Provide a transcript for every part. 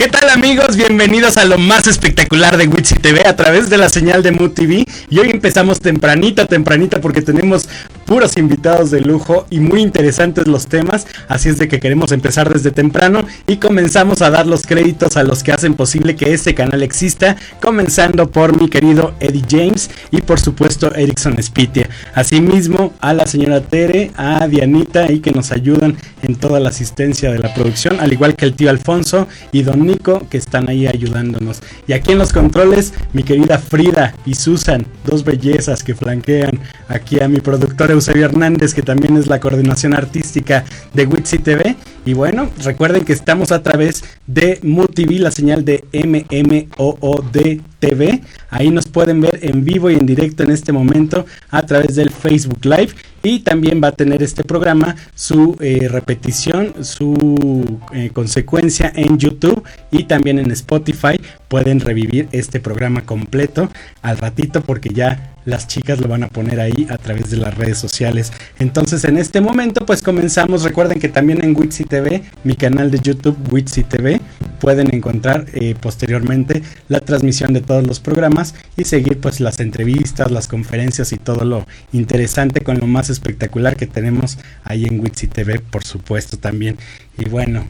¿Qué tal amigos? Bienvenidos a lo más espectacular de Witsi TV a través de la señal de Mood TV. Y hoy empezamos tempranita, tempranita porque tenemos puros invitados de lujo y muy interesantes los temas. Así es de que queremos empezar desde temprano y comenzamos a dar los créditos a los que hacen posible que este canal exista. Comenzando por mi querido Eddie James y por supuesto Erickson Spitia. Asimismo a la señora Tere, a Dianita y que nos ayudan en toda la asistencia de la producción. Al igual que el tío Alfonso y Don Nico que están ahí ayudándonos. Y aquí en los controles, mi querida Frida y Susan, dos bellezas que flanquean aquí a mi productor Eusebio Hernández, que también es la coordinación artística de Witsi TV. Y bueno, recuerden que estamos a través de MUTV, la señal de MMOOD TV. Ahí nos pueden ver en vivo y en directo en este momento a través del Facebook Live. Y también va a tener este programa su eh, repetición, su eh, consecuencia en YouTube y también en Spotify. Pueden revivir este programa completo al ratito porque ya las chicas lo van a poner ahí a través de las redes sociales. Entonces en este momento pues comenzamos. Recuerden que también en Witsi TV, mi canal de YouTube Witsi TV, pueden encontrar eh, posteriormente la transmisión de todos los programas y seguir pues las entrevistas, las conferencias y todo lo interesante con lo más espectacular que tenemos ahí en Witsi TV por supuesto también. Y bueno,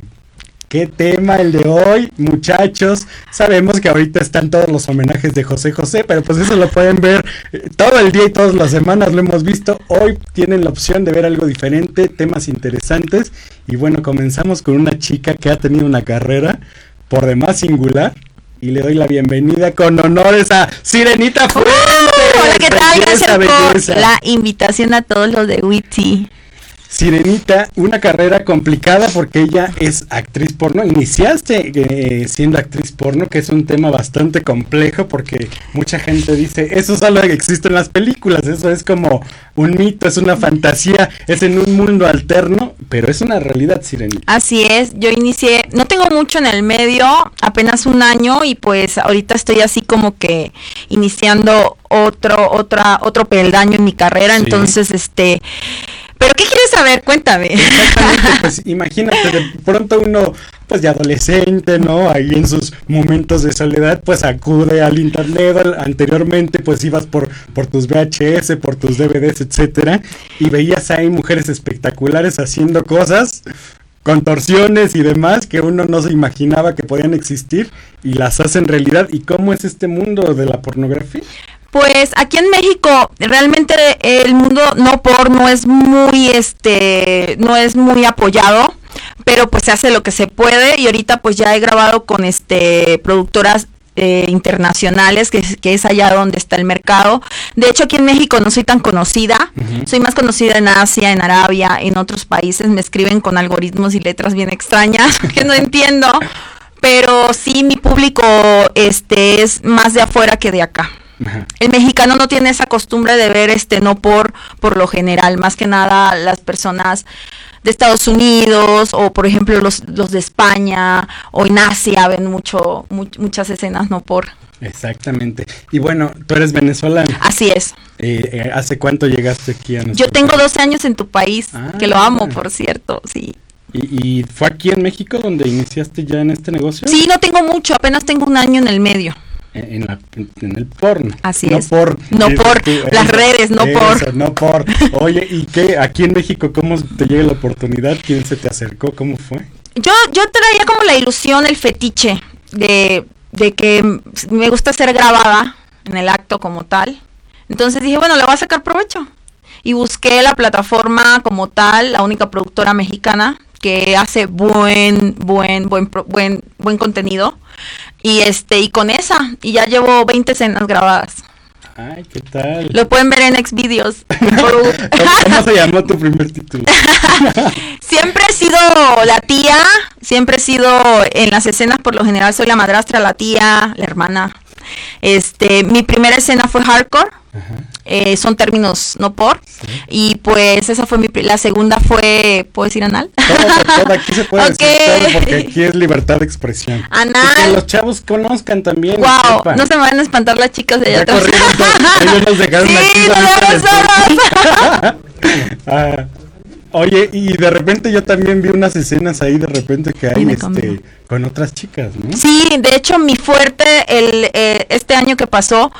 Qué tema el de hoy, muchachos. Sabemos que ahorita están todos los homenajes de José José, pero pues eso lo pueden ver eh, todo el día y todas las semanas lo hemos visto. Hoy tienen la opción de ver algo diferente, temas interesantes. Y bueno, comenzamos con una chica que ha tenido una carrera por demás singular. Y le doy la bienvenida con honores a Sirenita Fuentes. Hola, ¿qué tal? Gracias por la invitación a todos los de Witty. Sirenita, una carrera complicada porque ella es actriz porno. Iniciaste eh, siendo actriz porno, que es un tema bastante complejo porque mucha gente dice, eso es algo que existe en las películas, eso es como un mito, es una fantasía, es en un mundo alterno, pero es una realidad, Sirenita. Así es, yo inicié, no tengo mucho en el medio, apenas un año y pues ahorita estoy así como que iniciando otro, otra, otro peldaño en mi carrera, entonces este ¿Pero qué quieres saber? Cuéntame. Exactamente, pues imagínate, de pronto uno, pues de adolescente, ¿no? Ahí en sus momentos de soledad, pues acude al internet. Anteriormente, pues ibas por, por tus VHS, por tus DVDs, etcétera, y veías ahí mujeres espectaculares haciendo cosas contorsiones y demás que uno no se imaginaba que podían existir y las hacen realidad. ¿Y cómo es este mundo de la pornografía? Pues aquí en México realmente el mundo no porno es muy este no es muy apoyado, pero pues se hace lo que se puede y ahorita pues ya he grabado con este productoras eh, internacionales, que, que, es allá donde está el mercado. De hecho, aquí en México no soy tan conocida, soy más conocida en Asia, en Arabia, en otros países, me escriben con algoritmos y letras bien extrañas que no entiendo, pero sí mi público este es más de afuera que de acá. El mexicano no tiene esa costumbre de ver este no por por lo general, más que nada las personas de Estados Unidos o por ejemplo los, los de España o en Asia ven mucho muchas escenas no por Exactamente. Y bueno, tú eres venezolana. Así es. Eh, eh, ¿Hace cuánto llegaste aquí a Yo tengo 12 años en tu país, que lo amo, ah. por cierto, sí. ¿Y, ¿Y, fue aquí en México donde iniciaste ya en este negocio? Sí, no tengo mucho, apenas tengo un año en el medio en, la, en, el porno. Así no es. Por, no por las redes, no por. No por. Oye, ¿y qué? Aquí en México, ¿cómo te llega la oportunidad? ¿Quién se te acercó? ¿Cómo fue? Yo, yo traía como la ilusión, el fetiche de, de que me gusta ser grabada en el acto como tal. Entonces dije, bueno, le voy a sacar provecho. Y busqué la plataforma como tal, la única productora mexicana que hace buen, buen, buen, buen, buen contenido. Y este, y con esa, y ya llevo 20 escenas grabadas. Ay, ¿qué tal? Lo pueden ver en Xvideos. ¿Cómo se llamó tu primer título? siempre he sido la tía, siempre he sido en las escenas, por lo general soy la madrastra, la tía, la hermana. Este, mi primera escena fue hardcore. Eh, son términos no por. Y pues esa fue mi. La segunda fue. ¿Puedo decir anal? Todo, aquí se puede decir porque aquí es libertad de expresión. Anal. que los chavos conozcan también. Wow, no se me van a espantar las chicas de allá atrás. ellos nos dejaron sí, aquí. No ah. Oye, y de repente yo también vi unas escenas ahí de repente que hay este, conmigo. con otras chicas, ¿no? Sí, de hecho mi fuerte el eh, este año que pasó,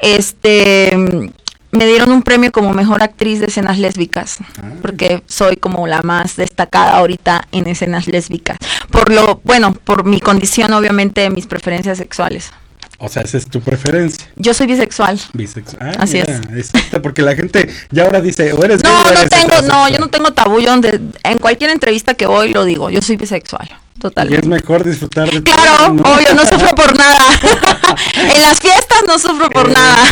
este me dieron un premio como mejor actriz de escenas lésbicas, Ah. porque soy como la más destacada ahorita en escenas lésbicas. Por lo, bueno, por mi condición obviamente mis preferencias sexuales. O sea, esa es tu preferencia. Yo soy bisexual. Bisexual. Ah, Así mira, Exacto, porque la gente ya ahora dice, o eres gay No, no tengo, no, heterosexual". yo no tengo tabú, yo donde, en cualquier entrevista que voy lo digo, yo soy bisexual, Y es mejor disfrutar de Claro, todo, ¿no? obvio, no sufro por nada. en las fiestas no sufro por nada.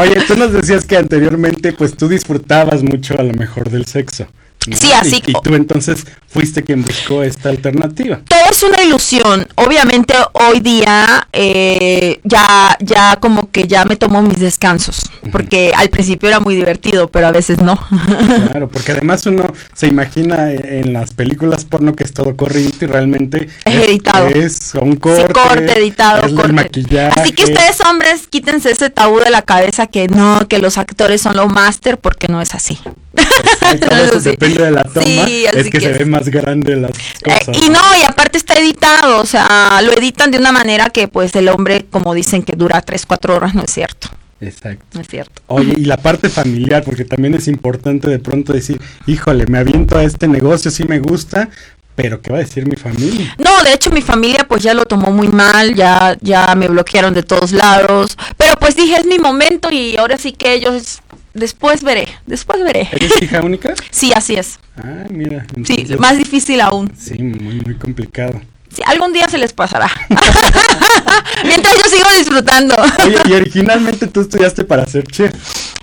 Oye, tú nos decías que anteriormente, pues tú disfrutabas mucho a lo mejor del sexo. ¿no? Sí, así Y, y tú entonces fuiste quien buscó esta alternativa. Todo es una ilusión. Obviamente hoy día eh, ya, ya como que ya me tomo mis descansos, porque al principio era muy divertido, pero a veces no. Claro, porque además uno se imagina en las películas porno que es todo corrido y realmente Es editado. Es un Sí, corte, corte, editado, es el corte. maquillaje. Así que ustedes hombres quítense ese tabú de la cabeza que no, que los actores son lo máster, porque no es así. Exacto, Sí. depende de la toma, Sí, es que, que se ve más grande las Eh, cosas. y no, y aparte está editado, o sea, lo editan de una manera que pues el hombre, como dicen, que dura 3, 4 horas, no es cierto, Exacto. es cierto. Oye, y la parte familiar, porque también es importante de pronto decir, híjole, me aviento a este negocio, sí me gusta, pero ¿qué va a decir mi familia? No, de hecho mi familia pues ya lo tomó muy mal, ya, ya me bloquearon de todos lados, pero pues dije es mi momento y ahora sí que ellos, después veré, después veré. ¿Eres hija única? Sí, así es. Ah, mira. Sí, más difícil aún. Sí, muy, muy complicado. Sí, algún día se les pasará. Mientras yo sigo disfrutando. Oye, y originalmente tú estudiaste para ser chef.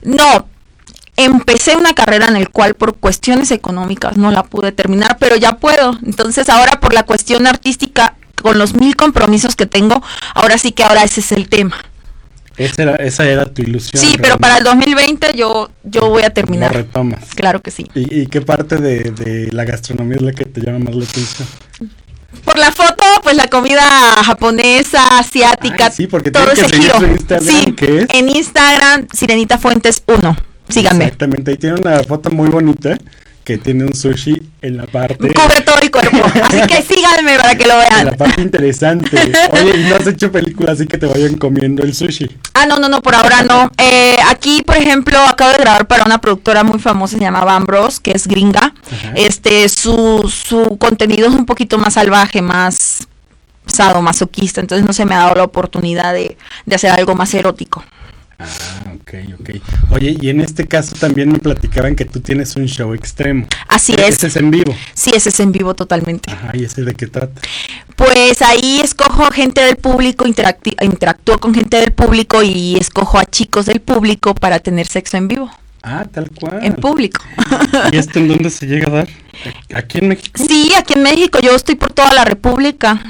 No, empecé una carrera en el cual por cuestiones económicas no la pude terminar, pero ya puedo. Entonces ahora por la cuestión artística, con los mil compromisos que tengo, ahora sí que ahora ese es el tema. Esa era, esa era tu ilusión. Sí, pero para el 2020 yo, yo voy a Lo terminar. retomas. Claro que sí. ¿Y, y qué parte de, de la gastronomía es la que te llama más la atención? Por la foto, pues la comida japonesa, asiática, Ay, sí, porque todo tienen ese que giro. su Instagram, sí, ¿qué es? en Instagram, Sirenita Fuentes 1. Síganme. Exactamente, ahí tiene una foto muy bonita que tiene un sushi en la parte... Cubre todo el cuerpo. Así que síganme para que lo En vean. la parte interesante. Oye, ¿y no has hecho películas así que te vayan comiendo el sushi? Ah, no, no, no, por ahora no. Eh, aquí, por ejemplo, acabo de grabar para una productora muy famosa, se llama Van Bros, que es gringa. Ajá. Este, su, su contenido es un poquito más salvaje, más sadomasoquista, entonces no se me ha dado la oportunidad de, de hacer algo más erótico. Ah, ok, ok. Oye, y en este caso también me platicaban que tú tienes un show extremo. Así Ese es. es en vivo. Sí, ese es en vivo totalmente. Ajá, ¿y ese de qué trata? Pues ahí escojo gente del público, interactúo con gente del público y escojo a chicos del público para tener sexo en vivo, Ah, tal cual. en público. ¿Y esto en dónde se llega a dar? ¿Aquí en México? Sí, aquí en México, yo estoy por toda la República.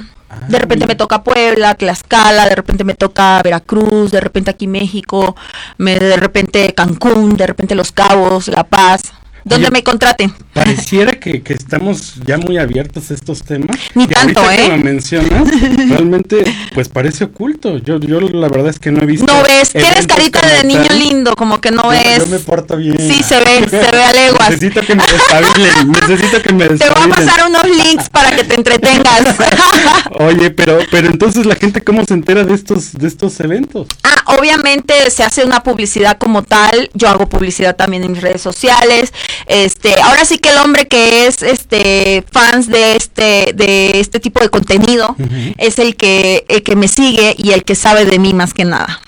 De repente me toca Puebla, Tlaxcala, de repente me toca Veracruz, de repente aquí México, me, de repente Cancún, de repente Los Cabos, La Paz, donde Oye, me contraten. Pareciera que, que estamos ya muy abiertos a estos temas. Ni Y tanto, ahorita ¿eh? que lo mencionas, realmente, pues parece oculto. Yo, yo la verdad es que no he visto. No ves, tienes carita de niño tal. lindo, como que no Yo- ves. Yo me porto bien. Sí, se ve, se ve a leguas. Necesito que me destabilen, necesito que me Te voy a pasar unos links para que te entretengas. Oye, pero, pero entonces la gente cómo se entera de estos, de estos eventos. Ah, obviamente se hace una publicidad como tal. Yo hago publicidad también en mis redes sociales. Este, ahora sí que el hombre que es este fans de este de este tipo de contenido es el que el que me sigue y el que sabe de mí más que nada.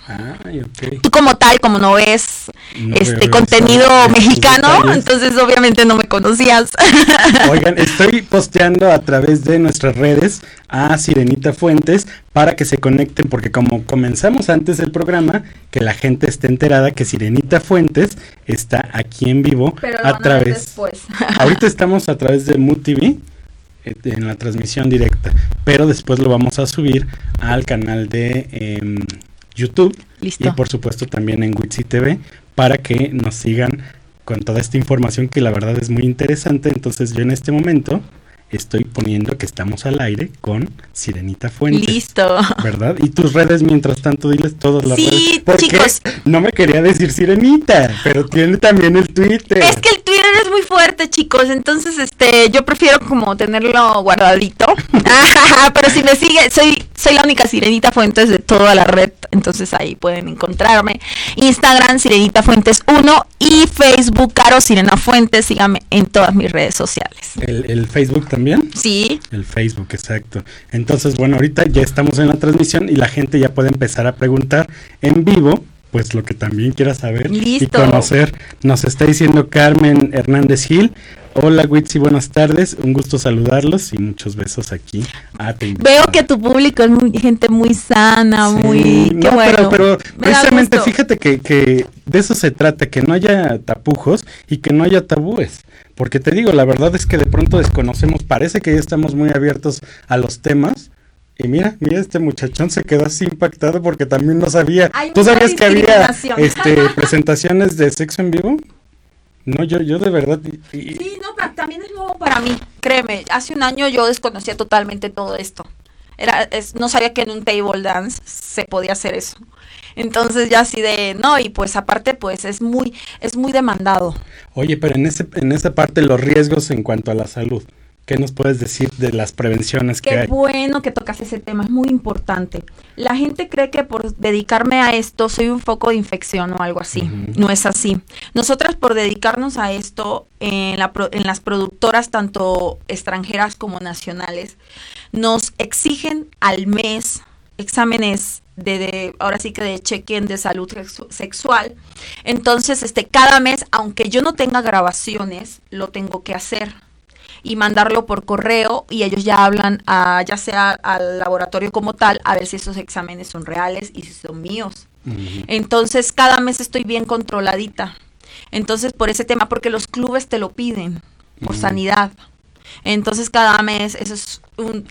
Ay. Tú como tal, como no ves No este contenido eso, mexicano, detalles. entonces obviamente no me conocías. Oigan, estoy posteando a través de nuestras redes a Sirenita Fuentes para que se conecten, porque como comenzamos antes el programa, que la gente esté enterada que Sirenita Fuentes está aquí en vivo a través. Ahorita estamos a través de Mood TV en la transmisión directa, pero después lo vamos a subir al canal de em, YouTube Listo. y por supuesto también en Witsi TV para que nos sigan con toda esta información que la verdad es muy interesante. Entonces yo en este momento estoy poniendo que estamos al aire con Sirenita Fuentes. Listo. ¿Verdad? Y tus redes, mientras tanto, diles todas las Sí, redes. Porque chicos. no me quería decir Sirenita, pero tiene también el Twitter. Es que el Twitter es muy fuerte, chicos. Entonces, este, yo prefiero como tenerlo guardadito. Pero si me sigue, soy, soy la única Sirenita Fuentes de toda la red. Entonces ahí pueden encontrarme. Instagram, Sirenita Fuentes 1 y Facebook, Caro Sirena Fuentes. Síganme en todas mis redes sociales. ¿El, el Facebook también? Sí. El Facebook, exacto. Entonces, bueno, ahorita ya estamos en la transmisión y la gente ya puede empezar a preguntar en vivo pues lo que también quiera saber y conocer. Nos está diciendo Carmen Hernández Gil. Hola Witsi, buenas tardes. Un gusto saludarlos y muchos besos aquí. Ah, Veo que tu público es muy, gente muy sana, muy... Qué bueno. Pero, precisamente fíjate que, que de eso se trata, que no haya tapujos y que no haya tabúes. Porque te digo, la verdad es que de pronto desconocemos, parece que ya estamos muy abiertos a los temas, y mira, mira, este muchachón se quedó así impactado porque también no sabía. ¿Tú sabías que había este, presentaciones de sexo en vivo? No, yo, yo de verdad. Sí, no, también es nuevo para mí. Créeme, hace un año yo desconocía totalmente todo esto. Era, no sabía que en un table dance se podía hacer eso. Entonces ya así de, no, y pues aparte pues es muy, es muy demandado. Oye, pero en ese, en esa parte los riesgos en cuanto a la salud. ¿Qué nos puedes decir de las prevenciones que hay? Qué bueno que tocas ese tema, es muy importante. La gente cree que por dedicarme a esto soy un foco de infección o algo así. No es así. Nosotras por dedicarnos a esto, en, en las productoras tanto extranjeras como nacionales, nos exigen al mes exámenes de, ahora sí que de check-in de salud sexual. Entonces, este, cada mes, aunque yo no tenga grabaciones, lo tengo que hacer y mandarlo por correo y ellos ya hablan a, ya sea al laboratorio como tal a ver si esos exámenes son reales y si son míos. Entonces cada mes estoy bien controladita. Entonces por ese tema, porque los clubes te lo piden por sanidad. Entonces cada mes eso es un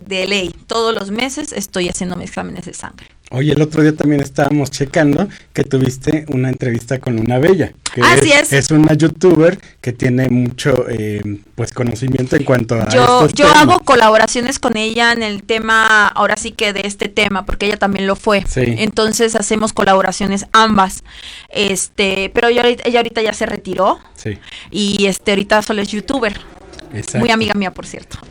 de ley. Todos los meses estoy haciendo mis exámenes de sangre. Oye, el otro día también estábamos checando que tuviste una entrevista con una bella. Que Así es, es. una youtuber que tiene mucho eh, pues conocimiento en cuanto a yo, yo hago colaboraciones con ella en el tema, ahora sí que de este tema, porque ella también lo fue. Entonces hacemos colaboraciones ambas. Este, pero ella, ella ahorita ya se retiró. Sí. Y este ahorita solo es youtuber. Muy amiga mía, por cierto.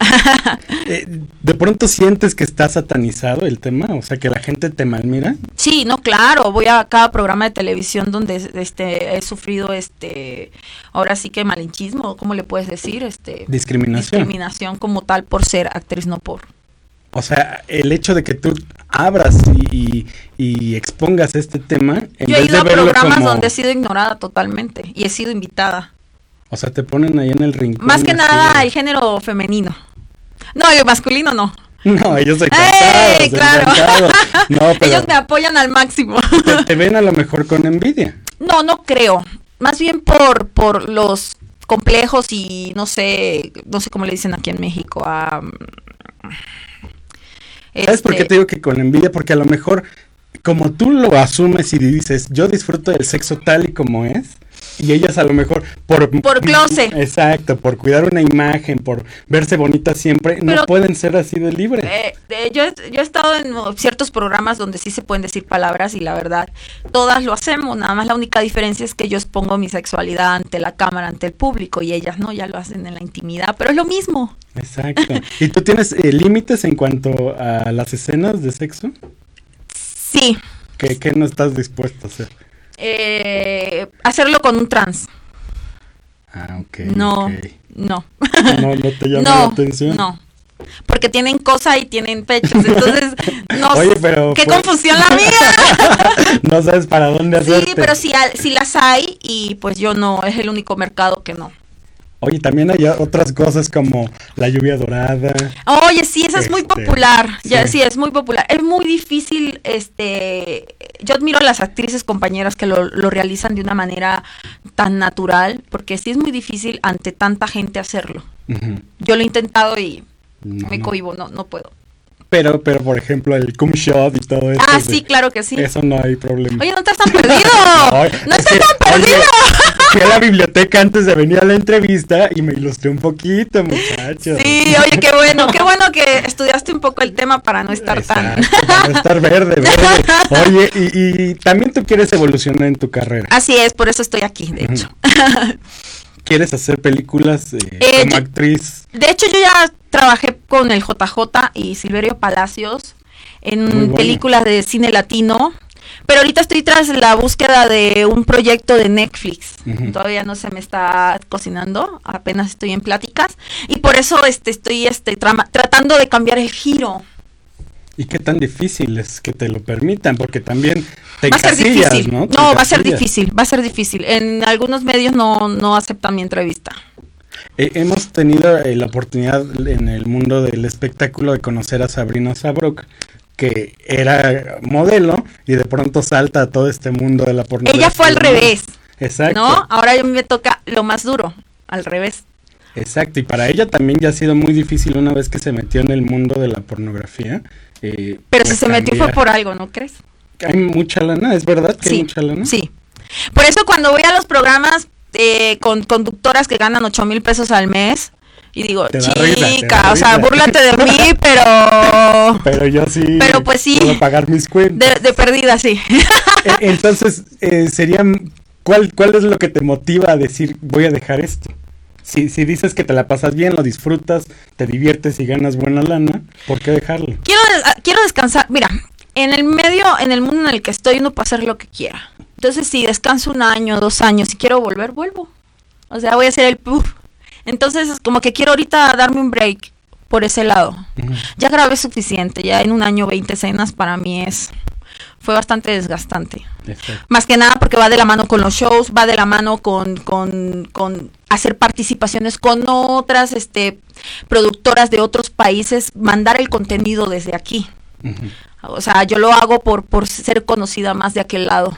Eh, ¿De pronto sientes que está satanizado el tema? O sea, que la gente te malmira. Sí, no, claro. Voy a cada programa de televisión donde este he sufrido este ahora sí que malinchismo, ¿cómo le puedes decir? Este discriminación. Discriminación como tal por ser actriz, no por. O sea, el hecho de que tú abras y, expongas este tema. En Yo he ido a programas donde he sido ignorada totalmente y he sido invitada. O sea, te ponen ahí en el rincón. Más que nada el género femenino. No, el masculino no. No, ellos se claro. No, ellos me apoyan al máximo. Te, ven a lo mejor con envidia. No, no creo. Más bien por, por los complejos y no sé, no sé cómo le dicen aquí en México. ¿Sabes por qué este te digo que con envidia? Porque a lo mejor, como tú lo asumes y dices, yo disfruto del sexo tal y como es, y ellas a lo mejor por por close exacto por cuidar una imagen por verse bonita siempre no pueden ser así de libre eh, yo, yo he estado en ciertos programas donde sí se pueden decir palabras y la verdad todas lo hacemos nada más la única diferencia es que yo expongo mi sexualidad ante la cámara ante el público y ellas no ya lo hacen en la intimidad pero es lo mismo. Exacto. Y tú tienes eh, límites en cuanto a las escenas de sexo sí. ¿Qué, ¿Qué no estás dispuesto a hacer? Eh, hacerlo con un trans. Ah, ok. No, no. No, no te llama la atención. No. Porque tienen cosa y tienen pechos, entonces no Oye, pero qué confusión la mía. no sabes para dónde hacer. Sí, pero si, si las hay y pues yo no, es el único mercado que no. Oye, también hay otras cosas como la lluvia dorada. Oye, sí, esa es muy este, popular. Ya sí, es muy popular. Es muy difícil, este, yo admiro a las actrices compañeras que lo, realizan de una manera tan natural, porque sí es muy difícil ante tanta gente hacerlo. Yo lo he intentado y me cohibo, no, no puedo. Pero, pero por ejemplo, el cum shot y todo eso. Ah, sí, claro que sí. Eso no hay problema. Oye, no estás tan perdido. no, estás tan perdido. Fui a la biblioteca antes de venir a la entrevista y me ilustré un poquito, muchachos. Sí, oye, qué bueno, qué bueno que estudiaste un poco el tema para no estar tan. Para no estar verde, verde. Oye, y, y, también tú quieres evolucionar en tu carrera. Así es, por eso estoy aquí, de hecho. ¿Quieres hacer películas eh, Eh, como yo- actriz? De hecho, yo ya trabajé con el JJ y Silverio Palacios en bueno. películas de cine latino. Pero ahorita estoy tras la búsqueda de un proyecto de Netflix. Todavía no se me está cocinando, apenas estoy en pláticas y por eso este estoy este tratando de cambiar el giro. ¿Y qué tan difícil es que te lo permitan? Porque también te va a ser difícil. ¿no? Te No, va a ser difícil, va a ser difícil. En algunos medios no, no aceptan mi entrevista. Eh, hemos tenido eh, la oportunidad en el mundo del espectáculo de conocer a Sabrina Sabrok, que era modelo y de pronto salta a todo este mundo de la pornografía. Ella fue al revés, Exacto. ¿no? Ahora a mí me toca lo más duro, al revés. Exacto, y para ella también ya ha sido muy difícil una vez que se metió en el mundo de la pornografía. eh, Pero si pues, se metió fue por algo, ¿no crees? Hay mucha lana, ¿es verdad que hay Sí, mucha lana? sí. Por eso cuando voy a los programas eh, con conductoras que ganan 8 mil pesos al mes, y digo, risa, chica, o sea, risa". búrlate de mí, pero Pero yo sí. Pero, pues, sí. Puedo pagar mis cuentas. de, de perdida, sí. Eh, Entonces, eh, sería, ¿cuál, ¿cuál es lo que te motiva a decir voy a dejar esto? Si, si dices que te la pasas bien, lo disfrutas, te diviertes y ganas buena lana, ¿por qué dejarlo? quiero, ah, quiero descansar. Mira, en el medio, en el mundo en el que estoy, uno puede hacer lo que quiera. Entonces, si descanso un año, dos años, y quiero volver, vuelvo. O sea, voy a hacer el puff. Entonces, es como que quiero ahorita darme un break por ese lado. Ya grabé suficiente, ya en un año 20 escenas para mí es fue bastante desgastante. Más que nada porque va de la mano con los shows, va de la mano con, con, con hacer participaciones con otras este, productoras de otros países, mandar el contenido desde aquí. O sea, yo lo hago por, por ser conocida más de aquel lado.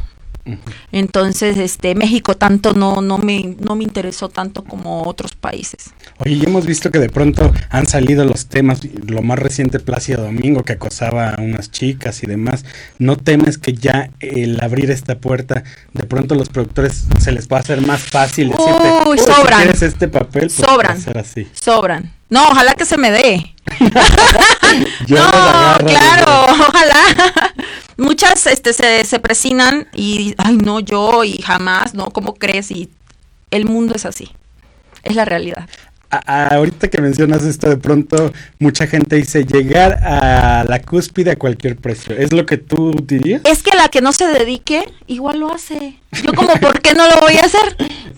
Entonces, este, México tanto no, no me, no me interesó tanto como otros países. Oye, y hemos visto que de pronto han salido los temas, lo más reciente Plácido Domingo que acosaba a unas chicas y demás. ¿No temes que ya el abrir esta puerta, de pronto los productores se les va a hacer más fácil decirte, Uy, "Uy, si sobran. quieres este papel, pues Sobran. así. Sobran. No, ojalá que se me dé. No, claro, ojalá. Muchas este, se, se presinan y, ay, no, yo y jamás, no, ¿cómo crees? Y el mundo es así. Es la realidad. A- ahorita que mencionas esto, de pronto mucha gente dice llegar a la cúspide a cualquier precio. ¿Es lo que tú dirías? Es que la que no se dedique, igual lo hace. Yo como, ¿por qué no lo voy a hacer?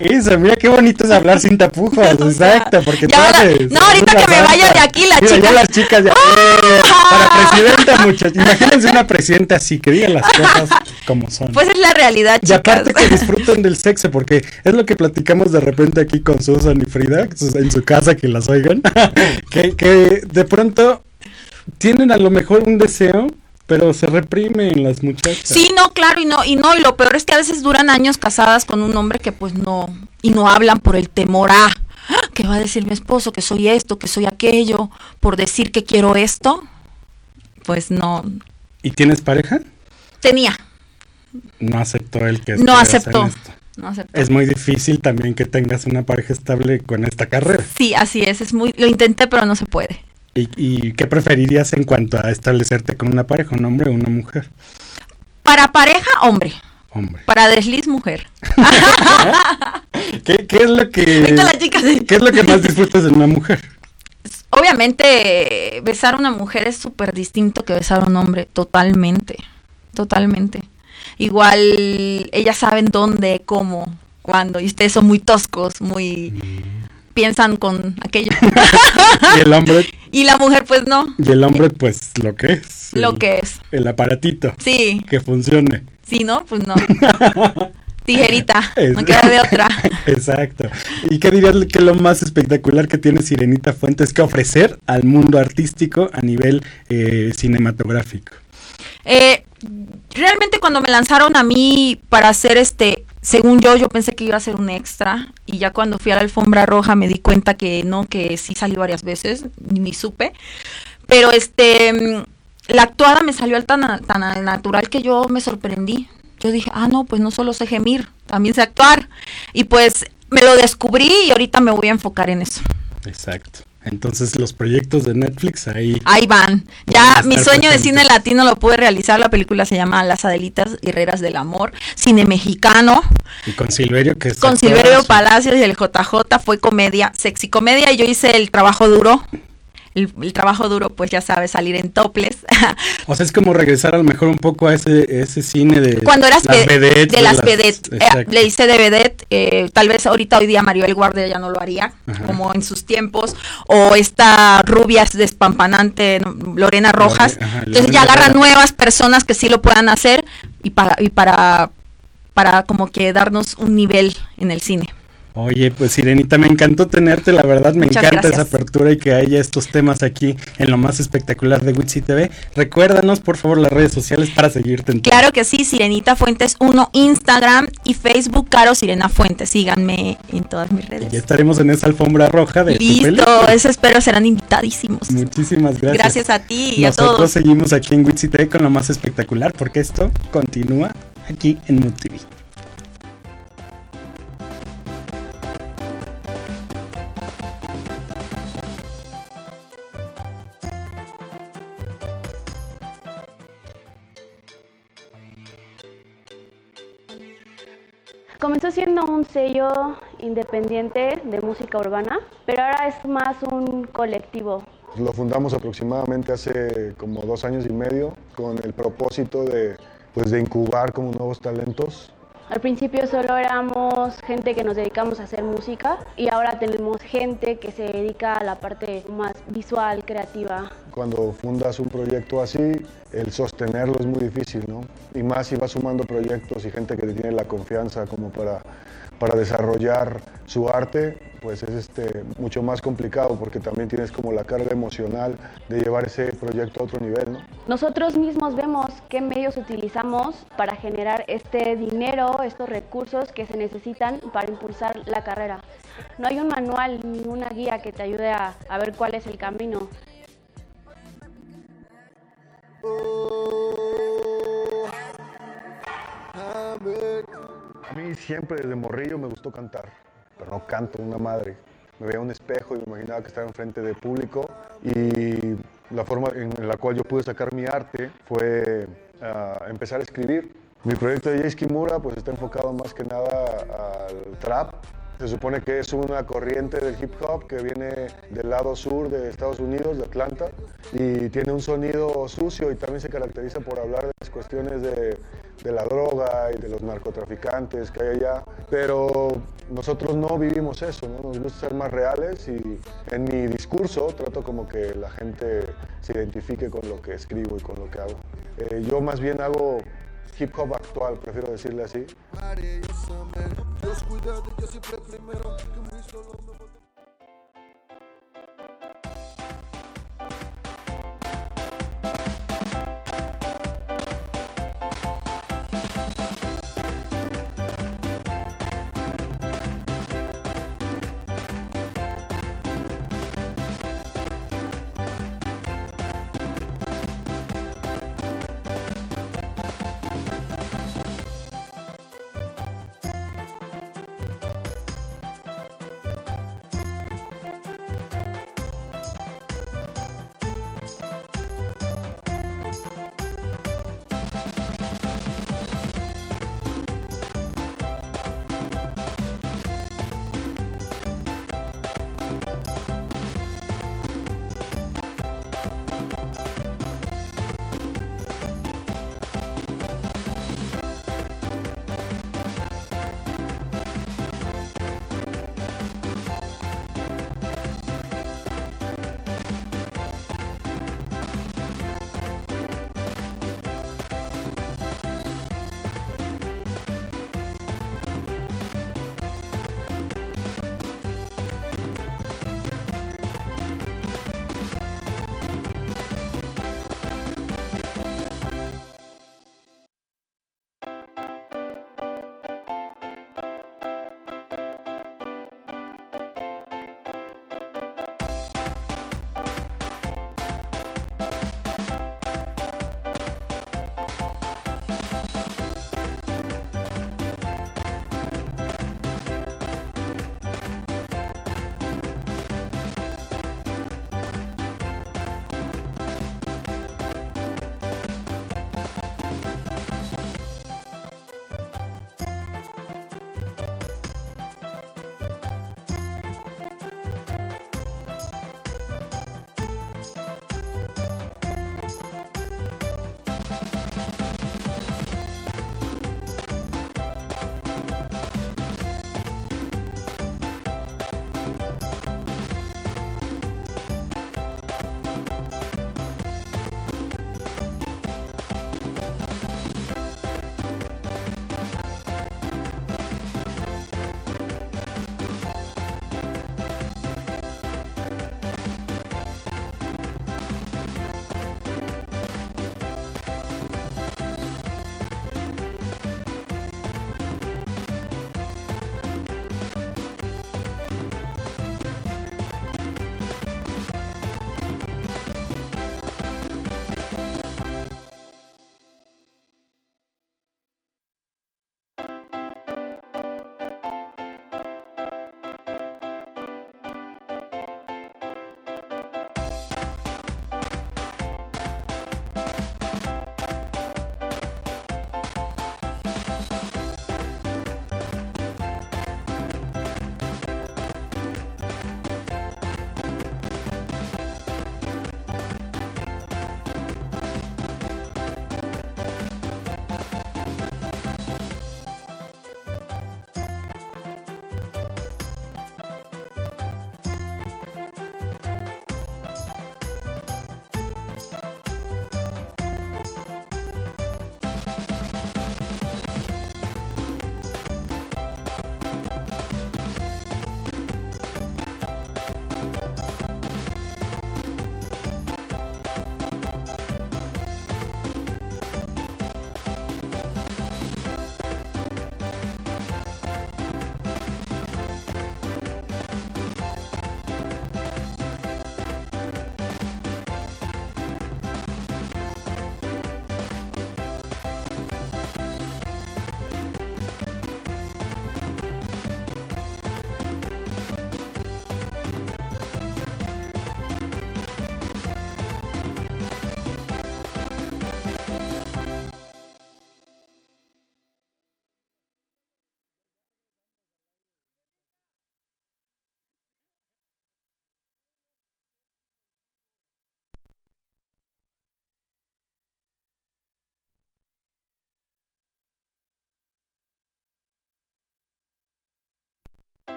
Eso, mira qué bonito es hablar sin tapujos, exacto, porque tú haces- no, ahorita que me vaya de aquí, la chica- las chicas ya, eh, para presidenta, muchachos, imagínense una presidenta así, que diga las cosas como son. Pues es la realidad, y chicas. aparte que disfruten del sexo, porque es lo que platicamos de repente aquí con Susan y Frida, en su casa, que las oigan, que, que de pronto tienen a lo mejor un deseo, pero se reprimen las muchachas. Sí, no, claro, y no, y no, y lo peor es que a veces duran años casadas con un hombre que pues no, y no hablan por el temor a, "Ah, que va a decir mi esposo que soy esto, que soy aquello, por decir que quiero esto, pues no, ¿Y tienes pareja? tenía, No aceptó el que no aceptó, no aceptó. Es muy difícil también que tengas una pareja estable con esta carrera. Sí, así es, es muy, lo intenté pero no se puede. ¿Y, y qué preferirías en cuanto a establecerte con una pareja, un hombre o una mujer? Para pareja, hombre, Hombre. para desliz, mujer. ¿Qué, qué es lo que la chica qué es lo que más disfrutas en una mujer? Obviamente, besar a una mujer es súper distinto que besar a un hombre, totalmente, totalmente. Igual, ellas saben dónde, cómo, cuándo, y ustedes son muy toscos, muy... piensan con aquello. Y el hombre, y la mujer, pues no, y el hombre pues lo que es. lo el- que es. El aparatito Sí, que funcione. sí, ¿no? Pues no. Tijerita, Es- no queda de otra. Exacto. ¿Y qué dirías que es lo más espectacular que tiene Sirenita Fuentes que ofrecer al mundo artístico a nivel eh, cinematográfico? Eh, realmente cuando me lanzaron a mí para hacer este, según yo, yo pensé que iba a ser un extra y ya cuando fui a la alfombra roja me di cuenta que no, que sí salí varias veces, ni, supe. Pero este, mm, la actuada me salió al tan, tan natural que yo me sorprendí. Yo dije, ah, no, pues no solo sé gemir, también sé actuar. Y pues me lo descubrí y ahorita me voy a enfocar en eso. Exacto. Entonces los proyectos de Netflix ahí. Ahí van. Ya mi sueño de cine latino lo pude realizar. La película se llama Las Adelitas Guerreras del Amor. Cine mexicano. Y con Silverio, que es. Con Silverio Palacios y el JJ fue comedia, sexy comedia. Y yo hice el trabajo duro el, trabajo duro, pues ya sabes, salir en toples. o sea, es como regresar a lo mejor un poco a ese, ese cine de Cuando eras las vedettes, de las, vedettes. Eh, le hice de vedette, eh, tal vez ahorita hoy día Maribel Guardia ya no lo haría, como en sus tiempos, o esta rubia despampanante Lorena Rojas. Entonces ya agarran nuevas personas que sí lo puedan hacer y para, y para, para como que darnos un nivel en el cine. Oye, pues Sirenita, me encantó tenerte, la verdad me encanta esa apertura y que haya estos temas aquí en lo más espectacular de Witsi TV. Recuérdanos, por favor, las redes sociales para seguirte. En claro que sí, Sirenita Fuentes 1, Instagram y Facebook, Caro Sirena Fuentes. Síganme en todas mis redes. Y ya estaremos en esa alfombra roja de Listo, eso espero, serán invitadísimos. Muchísimas gracias. Gracias a ti y a todos. Nosotros seguimos aquí en Witsi TV con lo más espectacular porque esto continúa aquí en Mood siendo un sello independiente de música urbana, pero ahora es más un colectivo. Lo fundamos aproximadamente hace como dos años y medio con el propósito de, pues, de incubar como nuevos talentos al principio solo éramos gente que nos dedicamos a hacer música y ahora tenemos gente que se dedica a la parte más visual, creativa. Cuando fundas un proyecto así, el sostenerlo es muy difícil, ¿no? Y más si vas sumando proyectos y gente que te tiene la confianza como para para desarrollar su arte, pues es este, mucho más complicado porque también tienes como la carga emocional de llevar ese proyecto a otro nivel. ¿no? Nosotros mismos vemos qué medios utilizamos para generar este dinero, estos recursos que se necesitan para impulsar la carrera. No hay un manual ni una guía que te ayude a, a ver cuál es el camino. A mí siempre desde morrillo me gustó cantar, pero no canto una madre. Me veía un espejo y me imaginaba que estaba enfrente de público y la forma en la cual yo pude sacar mi arte fue ah, empezar a escribir. Mi proyecto de Jay Kimura pues está enfocado más que nada al trap, se supone que es una corriente del hip hop que viene del lado sur de Estados Unidos, de Atlanta, y tiene un sonido sucio y también se caracteriza por hablar de las cuestiones de, la droga y de los narcotraficantes que hay allá. Pero nosotros no vivimos eso, ¿no? nos gusta ser más reales y en mi discurso trato como que la gente se identifique con lo que escribo y con lo que hago. Eh, yo más bien hago hip hop actual, prefiero decirle así.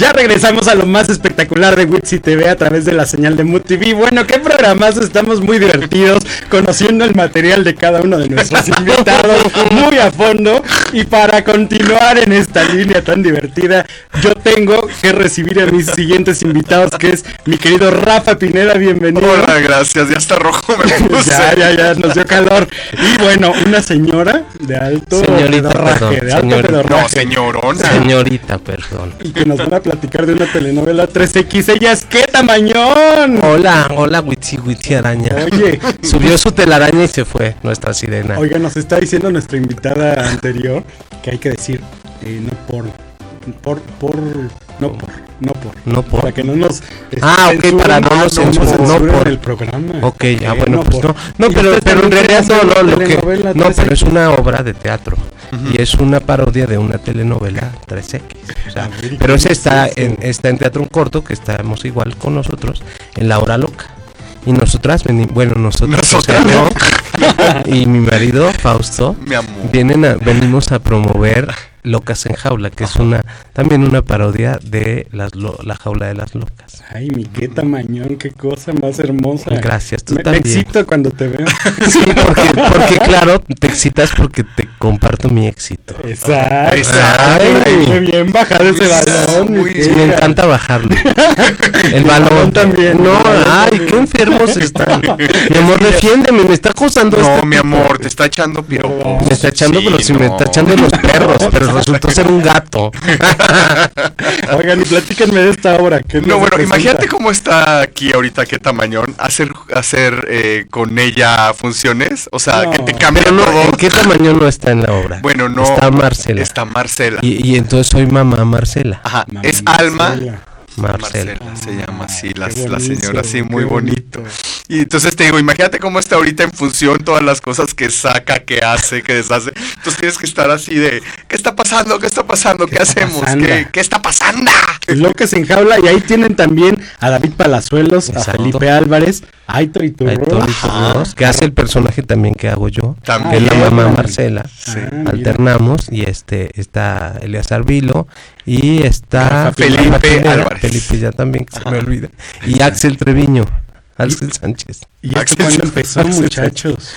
Ya regresamos a lo más espectacular de Witsi TV a través de la señal de Mood TV. Bueno, qué programas, estamos muy divertidos conociendo el material de cada uno de nuestros invitados muy a fondo. Y para continuar en esta línea tan divertida, yo tengo que recibir a mis siguientes invitados, que es mi querido Rafa Pineda, bienvenido. Hola, gracias, ya está rojo me puse. ya, ya, ya, nos dio calor. Y bueno, una señora de alto Señorita, pedorraje, perdón, de alto pedorraje. No, señorona. Señorita, perdón. Y que nos van a platicar de una telenovela 3X. Ella es qué tamañón. Hola, hola, Witsi, Witsi Araña. Oye. Subió su telaraña y se fue, nuestra sirena. Oiga, nos está diciendo nuestra invitada anterior que hay que decir eh, no por, por, por, no por, no por. No por. Para que no nos. Ah, ok, para no nos censuren, no por. el programa. Ok, ah, Eh, bueno, pues por. no. No, pero, pero en realidad no, no, lo que. No, pero 3X. es una obra de teatro. Y es una parodia de una telenovela 3X. O sea, pero ¿qué ese es está en, está en teatro en corto, que estamos igual con nosotros, en La Hora Loca. Y nosotras, veni- bueno, nosotros, o sea, y mi marido, Fausto, Mi amor. vienen a, venimos a promover Locas en Jaula, que es una también una parodia de las lo- la jaula de las locas. Ay, mi qué tamañón, qué cosa más hermosa. Gracias, tú me, me también. excito cuando te veo. Sí, porque, porque claro, te excitas porque te comparto mi éxito. Exacto. Exacto. Ay, qué bien bajar ese balón. muy mi Sí, me encanta bajarlo. El balón también. No, ay, qué enfermos están. Mi amor, defiéndeme, me está acusando No, este mi amor, te está echando piropo. Me está echando, Sí, pero si me está echando los perros, pero resultó ser un gato. Oigan, y platíquenme de esta obra. ¿qué No, bueno, imagínate cómo está aquí ahorita, qué tamañón, hacer, hacer eh, con ella funciones, o sea, No. que te cambia Pero no, todo. ¿en qué tamaño no está en la obra? Bueno, no. Está Marcela. Está Marcela. Y, y entonces soy mamá Marcela. Ajá, Mamá es Alma. Marcela. Marcela. Marcela se llama así, la, la señora, sí, qué muy bonito. bonito. Y entonces te digo, imagínate cómo está ahorita en función todas las cosas que saca, que hace, que deshace. Entonces tienes que estar así de, ¿qué está pasando? ¿Qué está pasando? ¿Qué, ¿Qué está hacemos? pasando? ¿Qué, qué está pasando? Locas en jaula y ahí tienen también a David Palazuelos, Exacto. a Felipe Álvarez, a todo y que hace el personaje también que hago yo. También. que es la Ah, mamá bien. Marcela. Sí. Ah. Alternamos y este está Eleazar Vilo y está Felipe Álvarez. Felipe ya también que se me olvida. Y Axel Treviño, Axel Sánchez. ¿Y esto Axel cuándo empezó, muchachos?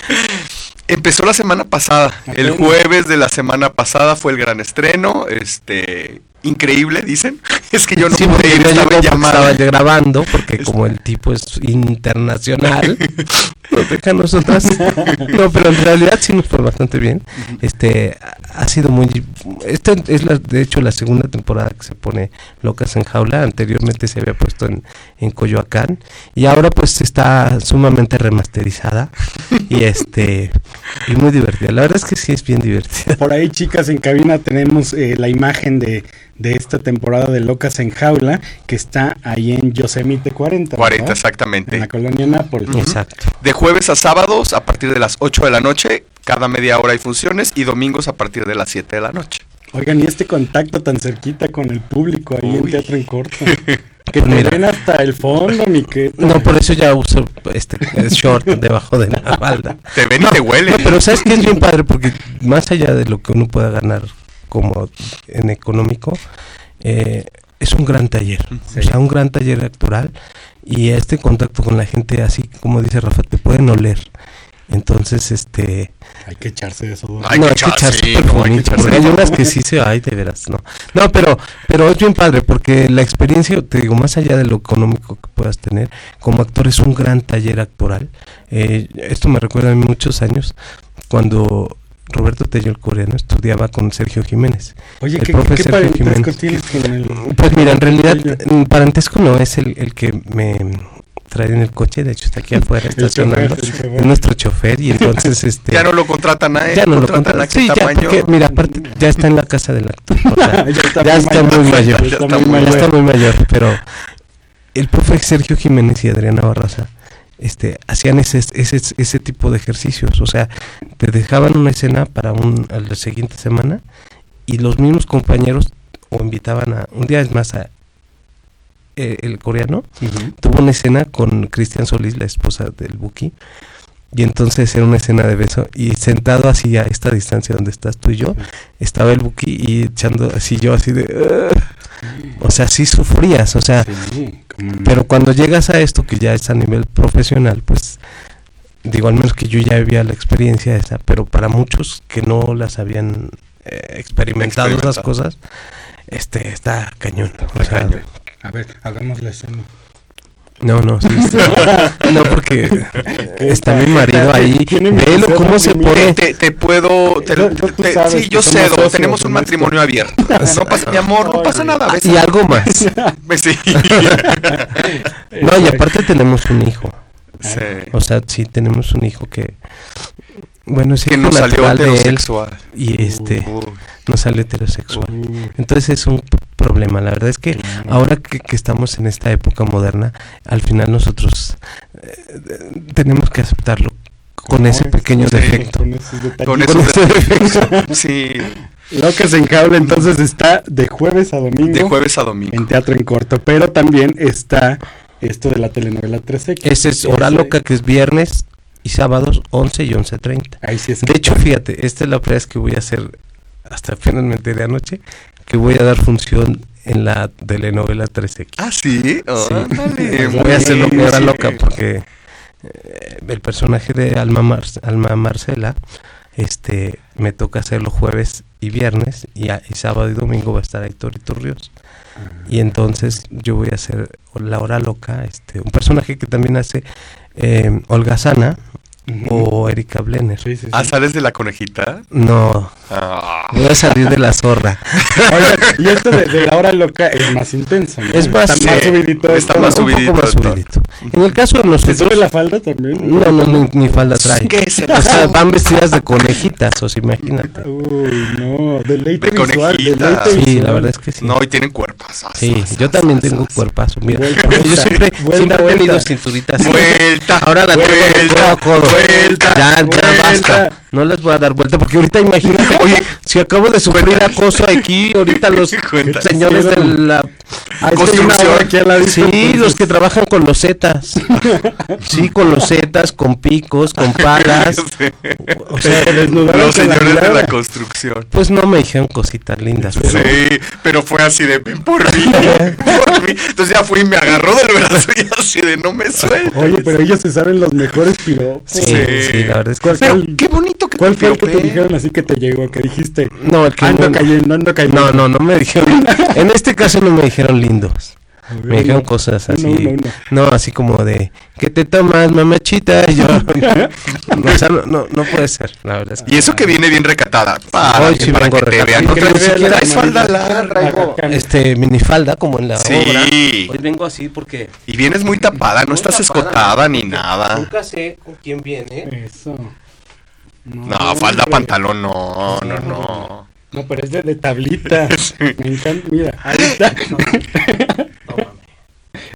Empezó la semana pasada. El jueves de la semana pasada fue el gran estreno. Este, increíble, dicen. Es que yo no Sí, pude ir, estaba estaba grabando, porque como el tipo es internacional, deja a nosotras. No, pero en realidad sí nos fue bastante bien. Este ha sido muy. Esta es la, de hecho la segunda temporada que se pone Locas en Jaula. Anteriormente se había puesto en, en Coyoacán y ahora pues está sumamente remasterizada y este y muy divertida. La verdad es que sí es bien divertida. Por ahí, chicas, en cabina tenemos eh, la imagen de, de esta temporada de Locas en Jaula, que está ahí en Yosemite 40. 40, ¿verdad? exactamente. En la colonia Nápoles. Exacto. De jueves a sábados a partir de las 8 de la noche. Cada media hora hay funciones y domingos a partir de las 7 de la noche. Oigan, y este contacto tan cerquita con el público ahí en Uy. Teatro en Corto. Que te mira. ven hasta el fondo, mi que. No, por eso ya uso este short debajo de la falda. Te ven y te huelen. No, pero sabes que es bien padre porque más allá de lo que uno pueda ganar como en económico, eh, es un gran taller, o sea, un gran taller actoral y este contacto con la gente, así como dice Rafa, te pueden oler. Entonces, este, Hay que echarse eso. Hay no, que hay que echarse, echarse sí, no, hay que echarse porque hay unas que sí se, ay, de veras, no. No, pero, pero es bien padre, porque la experiencia, te digo, más allá de lo económico que puedas tener, como actor es un gran taller actoral. Eh, esto me recuerda a mí muchos años, cuando Roberto Tello, el coreano, estudiaba con Sergio Jiménez. Oye, el ¿qué, profe qué Sergio parentesco Jiménez. tienes con el.? Pues mira, en realidad, Tello? mm, parentesco no es el, el que me trae en el coche, de hecho está aquí afuera estacionando, es nuestro chofer y entonces este Ya no lo contratan a él. ya no lo contratan contratan. a Sí, ya, porque, mira, aparte, ya está en la casa del actor. o sea, Ya está ya muy está mayor. muy mayor. Ya está Ya muy ya mayor. está muy mayor, pero el profe Sergio Jiménez y Adriana Barraza este, hacían ese, ese, ese tipo de ejercicios. O sea, te dejaban una escena para un, a la siguiente semana y los mismos compañeros o invitaban a, un día es más, a, eh, el coreano tuvo una escena con Cristian Solís, la esposa del Buki. Y entonces era una escena de beso. Y sentado así a esta distancia donde estás tú y yo, estaba el Buki y echando así yo así de... o sea, sí sufrías, o sea, Sí, pero cuando llegas a esto que ya es a nivel profesional, pues digo, al menos que yo ya vivía la experiencia esa, pero para muchos que no las habían eh, experimentado esas cosas, este está cañón. o sea, cañón. A ver, hagamos la escena. No, no, sí, sí. no porque está mi marido ahí, velo cómo se pone. Te, te puedo. te- te- sí, yo cedo. socios Tenemos un matrimonio abierto. No pasa, mi amor, no pasa nada. ves. Y algo más. Sí. No, y aparte tenemos un hijo. Sí. O sea, sí tenemos un hijo que bueno, es Que nos salió de él heterosexual. y este Uh, no sale heterosexual. Uh, Entonces es un problema. La verdad es que ahora que, que estamos en esta época moderna, al final nosotros eh, tenemos que aceptarlo con ese es? pequeño Sí. defecto. Con esos detallitos. Con Con esos ese defectos. Sí. Locas en Jaula entonces está de jueves a domingo De jueves a domingo. en teatro en corto, pero también está esto de la telenovela 13X. Ese es Hora Loca, que es viernes y sábados 11 y 11.30. Ahí sí. De hecho, fíjate, esta es la primera vez que voy a hacer, hasta finalmente de anoche, que voy a dar función en la telenovela 13X. Ah, sí. Ándale, Sí. voy a hacerlo Hora. Loca porque eh, el personaje de Alma, Mar- Alma Marcela este me toca hacerlo jueves y viernes y, a- y sábado y domingo va a estar Héctor Iturrios y entonces yo voy a hacer la hora loca este un personaje que también hace eh, Olga Sana o Erika Blenner Sí, sí, sí. Ah, ¿sales de la conejita? no. Voy a salir de la zorra Oigan, y esto de, de la hora loca es más intenso. ¿no? Es más- está más sí, subidito. está esto. más un subidito poco más subidito en el caso de ¿Se nosotros sube la falda también? no no ni, ni falda trae ¿Qué se o sea van vestidas de conejitas o sea imagínate Uy, no, deleite De visual, conejita. deleite Sí, visual. la verdad es que sí. No, y tienen cuerpos. Sí, yo también tengo cuerpazo. Mira, Vuelta, yo vuelta, siempre, vuelta, he vuelta. tenido cinturita así. Vuelta. Ahora la tengo de codo a codo. Vuelta. Ya, ya vuelta. basta. No les voy a dar vuelta porque ahorita imagínate, oye, si acabo de sufrir acoso aquí, ahorita los señores de la Construcción. aquí al ladito, Sí, entonces- los que trabajan con los zetas. Sí, con los zetas, con picos, con palas. O sea, Los la señores de la construcción. pues no me dijeron cositas lindas. pero- Sí, pero fue así de por mí, por mí. Entonces ya fui y me agarró del brazo y así de no me sueltes. Oye, pero ellos se saben los mejores piropos. Sí, Sí. sí, la verdad es que ¿Cuál, Pero qué bonito cuál fue el que te dijeron así que te llegó? Que dijiste, No, el que ando no- cayendo, ando cayendo. No, no, no me dijeron. En este caso no me dijeron lindos. Me dijeron cosas así. Uno, uno. No, así como de, ¿qué te tomas, mamachita? Y yo, o sea, no, no, no puede ser, la verdad es que. Y eso que viene bien recatada. Para, que, sí para que te vean. No siquiera falda larga. Este, minifalda, como en la Sí. obra. Hoy vengo así porque. Y vienes muy tapada, no Muy estás tapada, escotada ni nota. Nunca sé con quién viene. Eso. No, falda, hombre. pantalón, no, no, no. No, pero es de, de tablita. Me encanta, mira, ahí está.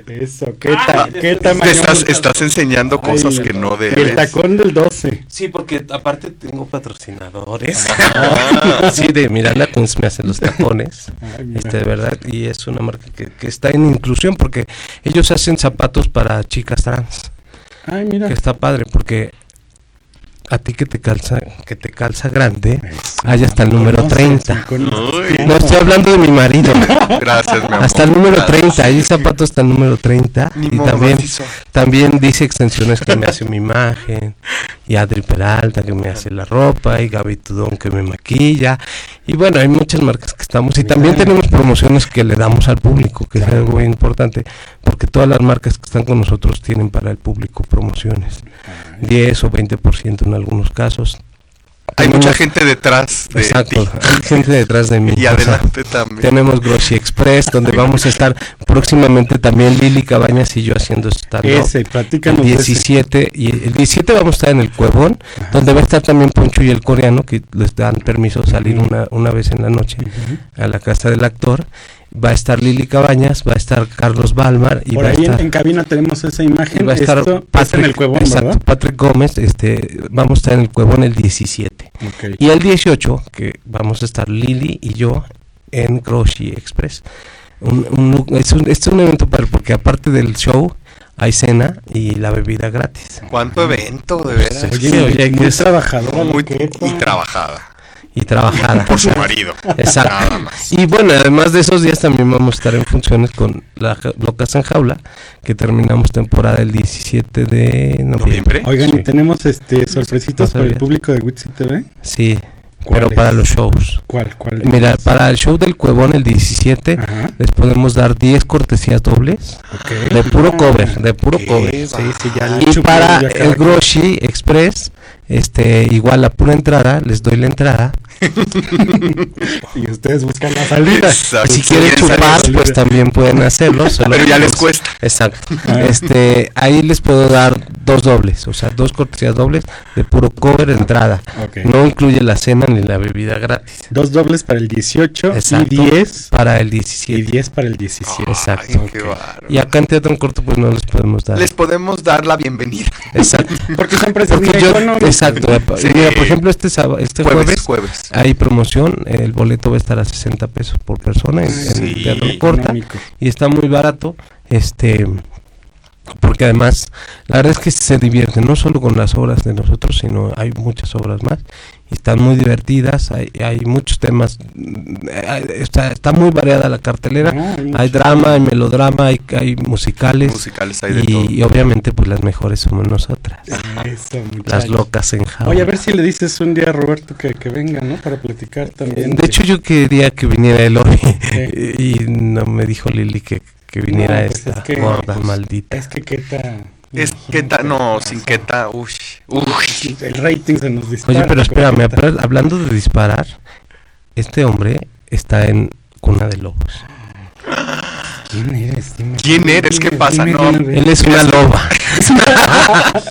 Eso, qué, ta- Ay, qué tamaño. Estás, estás enseñando Ay, cosas que no Y el debes. tacón del 12. Sí, porque aparte tengo patrocinadores. Ah. sí, de Miranda Kunz me hace los tacones. Ay. Este, de verdad, y es una marca que, que está en inclusión porque ellos hacen zapatos para chicas trans, Ay, mira. que está padre porque a ti que te calza, que te calza grande, hay hasta el número Conoces, 30. sí, conoces. Uy. No estoy hablando de mi marido, Gracias, mi amor. hasta el número Gracias. 30, hay zapatos hasta el número 30 Ni y también también dice extensiones que me hace mi imagen, y Adri Peralta que me hace la ropa, y Gaby Tudón que me maquilla. Y bueno, hay muchas marcas que estamos. Y también tenemos promociones que le damos al público, que es algo muy importante, porque todas las marcas que están con nosotros tienen para el público promociones. 10 o 20% en algunos casos. Hay Tenemos- mucha gente detrás de Exacto, ti. hay gente detrás de mí. Y o sea, adelante también. tenemos Grocery Express, donde vamos a estar próximamente también Lili Cabañas y yo haciendo stand Ese, el platícanos. de ese. 17 y el 17 vamos a estar en el Cuevón, donde va a estar también Poncho y el coreano que les dan permiso salir una, una vez en la noche a la casa del actor. Va a estar Lili Cabañas, va a estar Carlos Balmar y Por va a ahí en, estar en cabina tenemos esa y imagen. va a estar Esto Patrick, en el cuevón, exacto, ¿verdad? Patrick Gómez, este vamos a estar en el Cuevón el 17. Ok. Y el 18 que vamos a estar Lili y yo en Grocery Express. Un- un- es, un, este es un evento para porque aparte del show hay cena y la bebida gratis. ¿Cuánto evento, de veras? Oye, Sí, muy- oye, muy trabajadora. Muy- Loqueta. y trabajada. Y trabajada. Por su marido. Exacto. Nada más. Y bueno, además de esos días también vamos a estar en funciones con la Locas en Jaula, que terminamos temporada el 17 de noviembre. ¿Noviembre? Oigan, Sí. y tenemos este sorpresitas para el público de Witsi TV. Sí, pero para los shows. ¿Cuál? ¿Cuál? Mira, para el show del Cuevón el 17 Ajá. les podemos dar 10 cortesías dobles ok. de puro cover, de puro cover. Sí, sí, ya Y para el. Groshi Express, este, igual la pura entrada, les doy la entrada. Y ustedes buscan la salida. Exacto. Si quieren chupar, pues también pueden hacerlo. solo Pero ya les cuesta. Exacto. Ah. Este, ahí les puedo dar dos dobles, o sea, dos cortesías dobles de puro cover entrada. Ok. No incluye la cena ni la bebida gratis. Dos dobles para el 18 Exacto. y 10 Para el y 17. 10 para el 17. Exacto. Ay, qué Ok. bárbaro. Y acá en Teatro en Corto, pues no les podemos dar. Les podemos dar la bienvenida. Exacto. Porque precios Porque yo, exacto. Sí. Mira, por ejemplo, este sábado, este Jueves, jueves, hay promoción. El boleto va a estar a 60 pesos por persona en, en Sí, Teatro Corta. económico. y está muy barato. Este, porque además, la verdad es que se divierten no solo con las obras de nosotros, sino hay muchas obras más y están muy divertidas. Hay, hay muchos temas, mm, hay- está, está muy variada la cartelera. No, hay drama, hay melodrama, hay, hay musicales. Musicales hay de todo. y, obviamente, pues las mejores somos nosotras, Eso, las locas en jaula. Oye, a ver si le dices un día a Roberto que, que venga, ¿no? Para platicar también. de hecho, yo quería que viniera el hoy y no me dijo Lili que, que viniera No, pues esta es que- gorda pues, maldita. es que queta. Es no, sin queta, uy, uy. El rating se nos dispara. Oye, pero espérame, hablando de disparar, este hombre está en Cuna de Lobos. ¿Quién eres? Dime. ¿Quién eres? ¿Qué Dime, pasa? dime No. Él es una loba.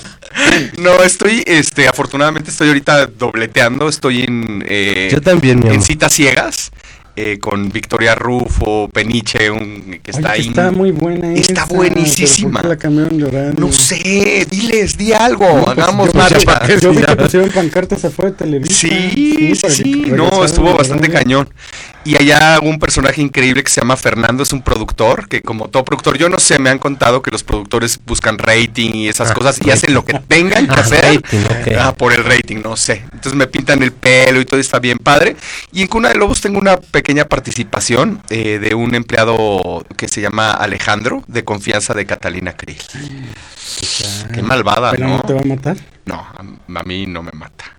No, estoy, este, afortunadamente estoy ahorita dobleteando, estoy en, eh, Yo también, mi en citas ciegas eh, con Victoria Rufo, Peniche, un, que Oye, está que ahí. está muy buena Está esa, buenísima. pero ¿por qué la? No sé, diles, di algo, No, pues, hagamos yo, marcha. para qué, yo vi que pusieron pancartas afuera de Televisa. Sí, sí, sí, no, estuvo bastante cañón. Y allá hago un personaje increíble que se llama Fernando, es un productor, que como todo productor, yo no sé, me han contado que los productores buscan rating y esas Ah, cosas y hacen lo que tengan que Ah, hacer. rating. Ah, por el rating, no sé. Entonces me pintan el pelo y todo está bien padre. Y en Cuna de Lobos tengo una pequeña participación eh, de un empleado que se llama Alejandro, de confianza de Catalina Krill. Qué malvada, ¿Pero ¿no? no te va a matar? No, a, a mí no me mata.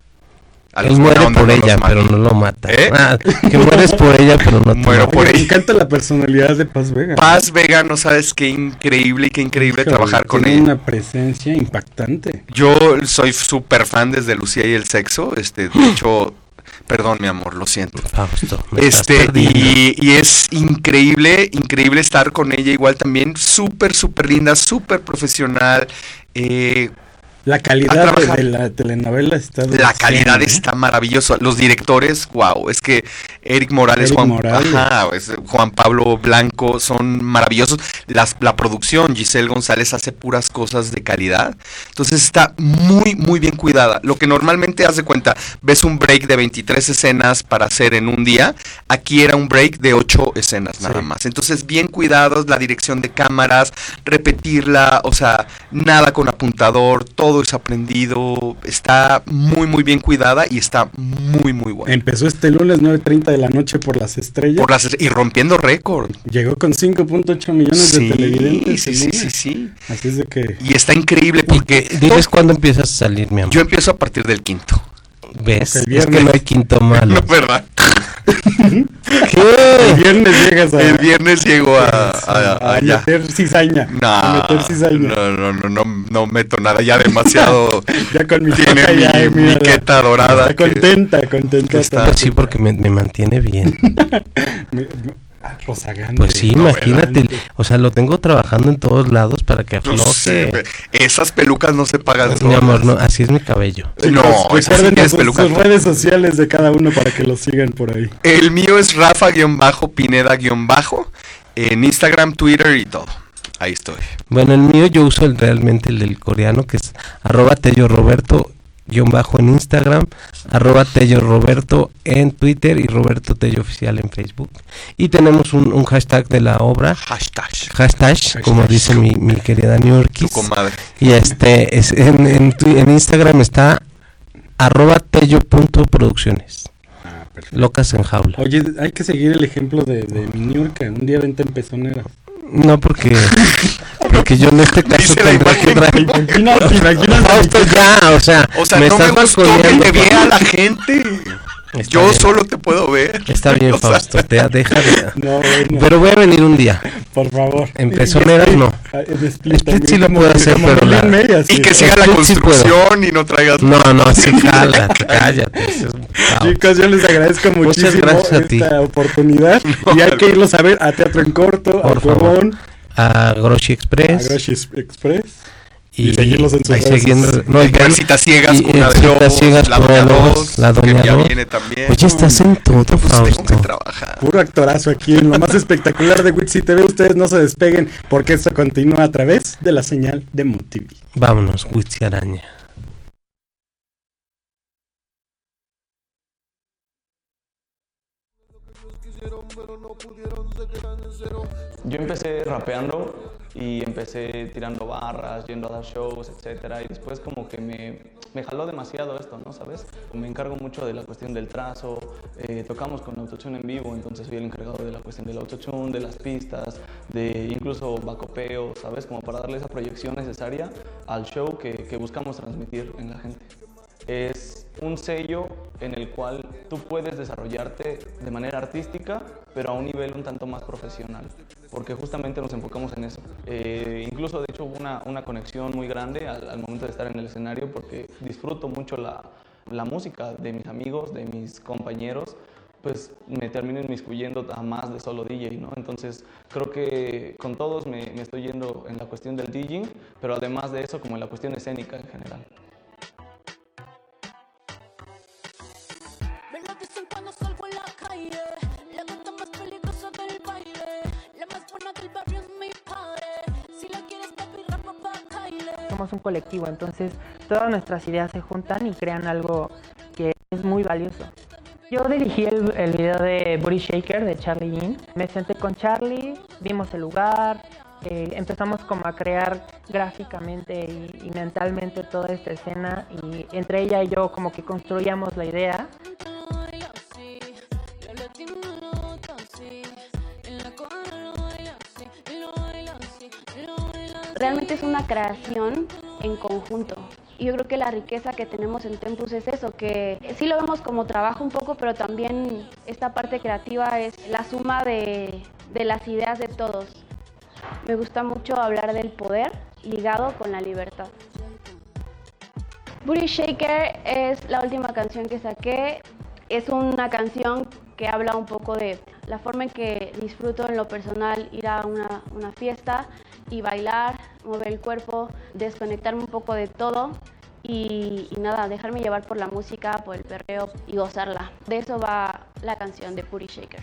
A Él los muere por ella, pero no lo mata. ¿Eh? Ah, que mueres por ella, pero no te Muero mata. por Oye, me encanta la personalidad de Paz Vega. Paz Vega, no sabes qué increíble, qué increíble Híjole, trabajar con tiene ella. una presencia impactante. Yo soy súper fan desde Lucía y el sexo. Este, de hecho, perdón, mi amor, lo siento. Fausto, Este, y es increíble, increíble estar con ella igual también, súper, súper linda, súper profesional. Eh, La calidad de, la telenovela está la calidad ¿eh? está maravillosa. Los directores, wow, es que Eric Morales, Eric Juan, Morales. ajá, es- Juan Pablo Blanco son maravillosos. Las, la producción, Giselle González hace puras cosas de calidad. Entonces está muy, muy bien cuidada. Lo que normalmente haz de cuenta, ves un break de 23 escenas para hacer en un día. Aquí era un break de 8 escenas nada Sí. más. Entonces, bien cuidados, la dirección de cámaras, repetirla, o sea, nada con apuntador, todo es aprendido, está muy, muy bien cuidada y está muy, muy buena. Empezó este lunes 9.30 de la noche por las estrellas. Por las, y rompiendo récord. Llegó con 5.8 millones de televidentes. sí, sí, sí, sí. Así es de que... Y está increíble porque Diles cuándo empiezas a salir, mi amor. yo empiezo a partir del quinto. ¿Ves? el Es que no hay quinto malo. No, ¿verdad? El viernes llegas a... El viernes llego a, a- a allá. meter cizaña. No, a meter cizaña. no, no, no, no, no meto nada, ya demasiado. Ya con mi Tiene mi, ya, mi mírala. queta dorada. Está que- contenta, contenta. que está- Pues sí, porque me, me mantiene bien. Me- me- Rozagante. Pues sí, No, imagínate. ¿verdad? O sea, lo tengo trabajando en todos lados para que No sé, afloje. esas pelucas no se pagan mi solas. amor, no, así es mi cabello. No, sí recuerden tienes sus, redes sociales de cada uno para que lo sigan por ahí. El mío es Rafa-Pineda-Bajo en Instagram, Twitter y todo. Ahí estoy. Bueno, el mío yo uso el, realmente el del coreano, que es arroba Tello Roberto guion bajo en Instagram, arroba Tello Roberto en Twitter y Roberto Tello Oficial en Facebook. Y tenemos un, un hashtag de la obra, Hashtag. hashtag, como dice mi, mi querida New Yorkis. Y este es en, en, en Instagram está arroba tello.producciones. Locas en jaula. Oye, hay que seguir el ejemplo de, de mi Niurka. Un día vente en pezonera. No, porque porque yo en este caso tendría que traer... Imagínate, imagínate. Fausto, ya, o sea, O sea, me no me estás gustó que te vea la gente. Está Yo bien. solo te puedo ver. Está bien, O sea, Fausto, te deja de... No, bueno, Pero voy a venir un día. por favor. en Y- pezoneras, y- no. en Split sí lo puedo hacer, pero la- Media, Y sí. que siga la Split sí construcción y no traigas. No, no, sí, cállate, cállate. Fausto. Chicos, yo les agradezco Muchas muchísimo gracias a ti. esta oportunidad. y hay que irlos a ver a Teatro en Corto, Por a favor. Cuevón, A Groshi a Express. Groshi Express. y seguirlos en sus ahí redes siguiendo- sociales. no, y vean- Citas ciegas, y- Cuna en de Lobos, Ciegas, La Doña Lobos, Dos, La que Doña ya Dos. viene también. Oye, estás en todo, Pues Fausto. trabajar. Puro actorazo aquí en lo más espectacular de Witsi TV. Ustedes no se despeguen porque esto continúa a través de la señal de Mood TV. Vámonos, Witsi Araña. Yo empecé rapeando y empecé tirando barras, yendo a dar shows, etcétera, y después como que me, me jaló demasiado esto, ¿no? ¿Sabes? Me encargo mucho de la cuestión del trazo, eh, tocamos con autotune en vivo, entonces soy el encargado de la cuestión del autotune, de las pistas, de incluso bacopeo, ¿sabes? Como para darle esa proyección necesaria al show que buscamos transmitir en la gente es un sello en el cual tú puedes desarrollarte de manera artística, pero a un nivel un tanto más profesional, porque justamente nos enfocamos en eso. Eh, incluso, de hecho, hubo una, una conexión muy grande al, momento de estar en el escenario, porque disfruto mucho la, la música de mis amigos, de mis compañeros, pues me termino inmiscuyendo a más de solo DJ, ¿no? Entonces creo que con todos me, me estoy yendo en la cuestión del DJing, pero además de eso como en la cuestión escénica en general. Somos un colectivo, entonces todas nuestras ideas se juntan y crean algo que es muy valioso. Yo dirigí el, el video de Booty Shaker de Charlie Yin. Me senté con Charlie, vimos el lugar, eh, empezamos como a crear gráficamente y, y mentalmente toda esta escena y entre ella y yo como que construíamos la idea Realmente es una creación en conjunto. Y yo creo que la riqueza que tenemos en Tempus es eso, que sí lo vemos como trabajo un poco, pero también esta parte creativa es la suma de, de las ideas de todos. Me gusta mucho hablar del poder ligado con la libertad. Booty Shaker es la última canción que saqué. Es una canción que habla un poco de la forma en que disfruto en lo personal ir a una, una fiesta y bailar, mover el cuerpo, desconectarme un poco de todo y, nada, dejarme llevar por la música, por el perreo y gozarla. De eso va la canción de Booty Shaker.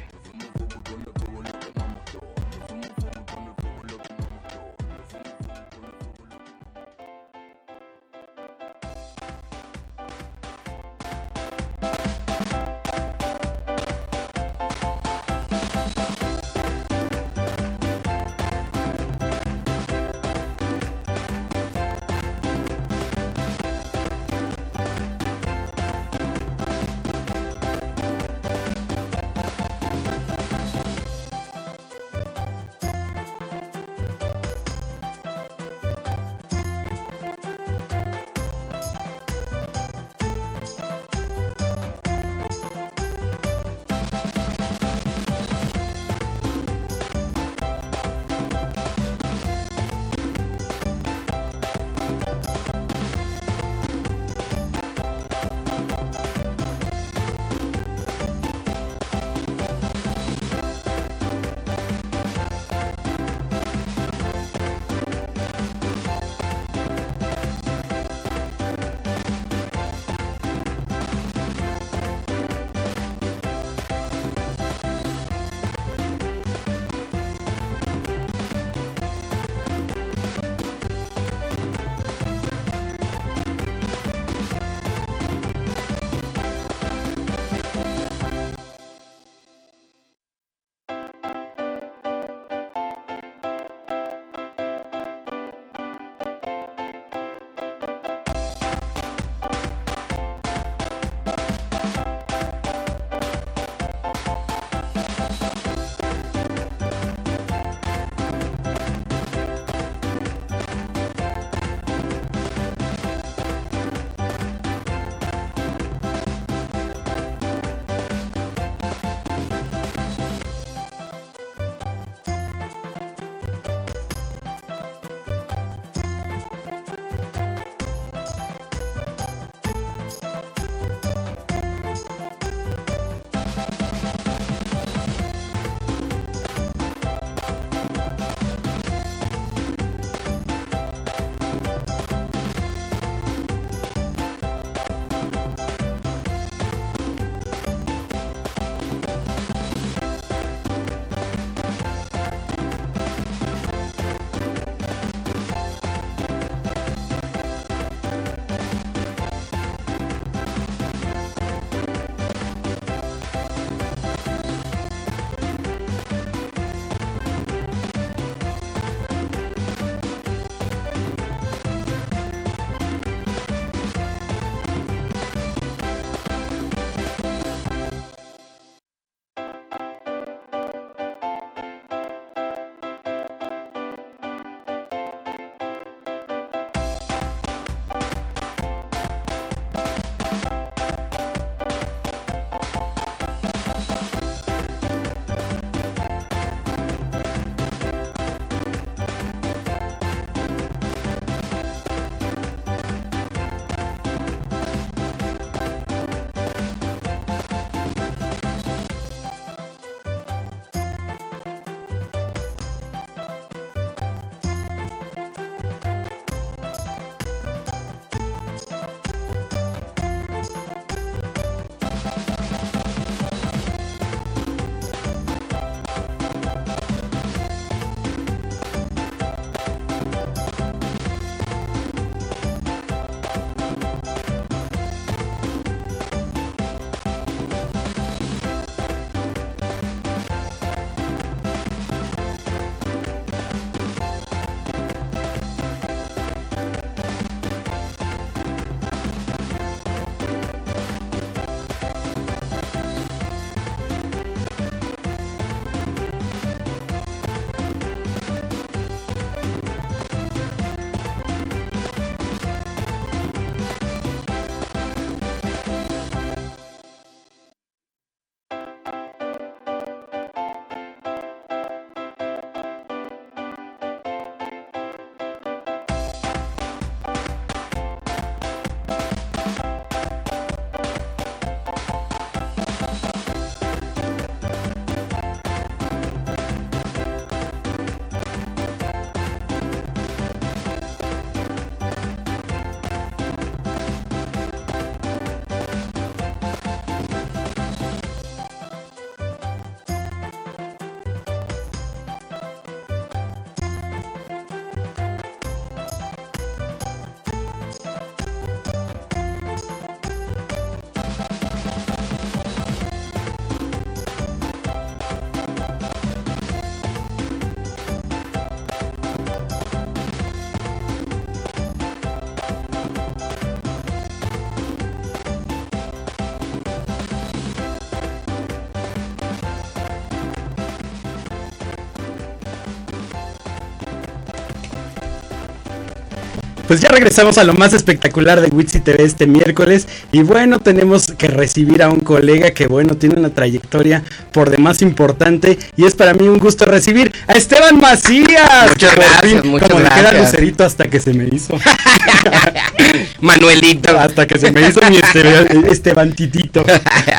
Pues ya regresamos a lo más espectacular de Witsi TV este miércoles. Y bueno, tenemos que recibir a un colega que, bueno, tiene una trayectoria por demás importante. Y es para mí un gusto recibir a Esteban Macías. Muchas Por gracias, fin, muchas como le queda gracias. lucerito hasta que se me hizo. Manuelito. hasta que se me hizo mi Esteban, Estebantitito.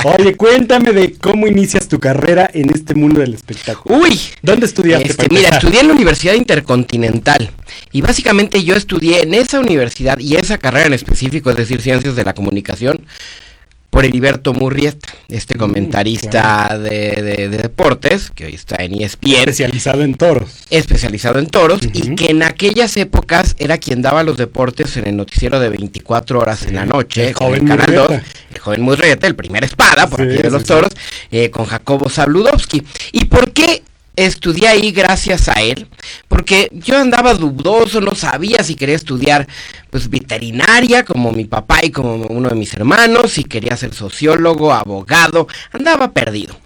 Oye, cuéntame de cómo inicias tu carrera en este mundo del espectáculo. Uy, ¿Dónde estudiaste? Este, mira, estudié en la Universidad Intercontinental y básicamente yo estudié en esa universidad y esa carrera en específico, es decir, Ciencias de la Comunicación, por Heriberto Murrieta, este comentarista de, de- de deportes, que hoy está en ESPN, Especializado en toros. especializado en toros y que en aquellas épocas era quien daba los deportes en el noticiero de 24 horas en la noche, el joven en el Canal Murrieta. 2, el joven Murrieta, el primer espada por Sí, aquí de los sí. toros, eh, con Jacobo Zabludovsky. ¿Y por qué estudié ahí gracias a él? Porque yo andaba dudoso, no sabía si quería estudiar pues veterinaria como mi papá y como uno de mis hermanos, si quería ser sociólogo, abogado, andaba perdido.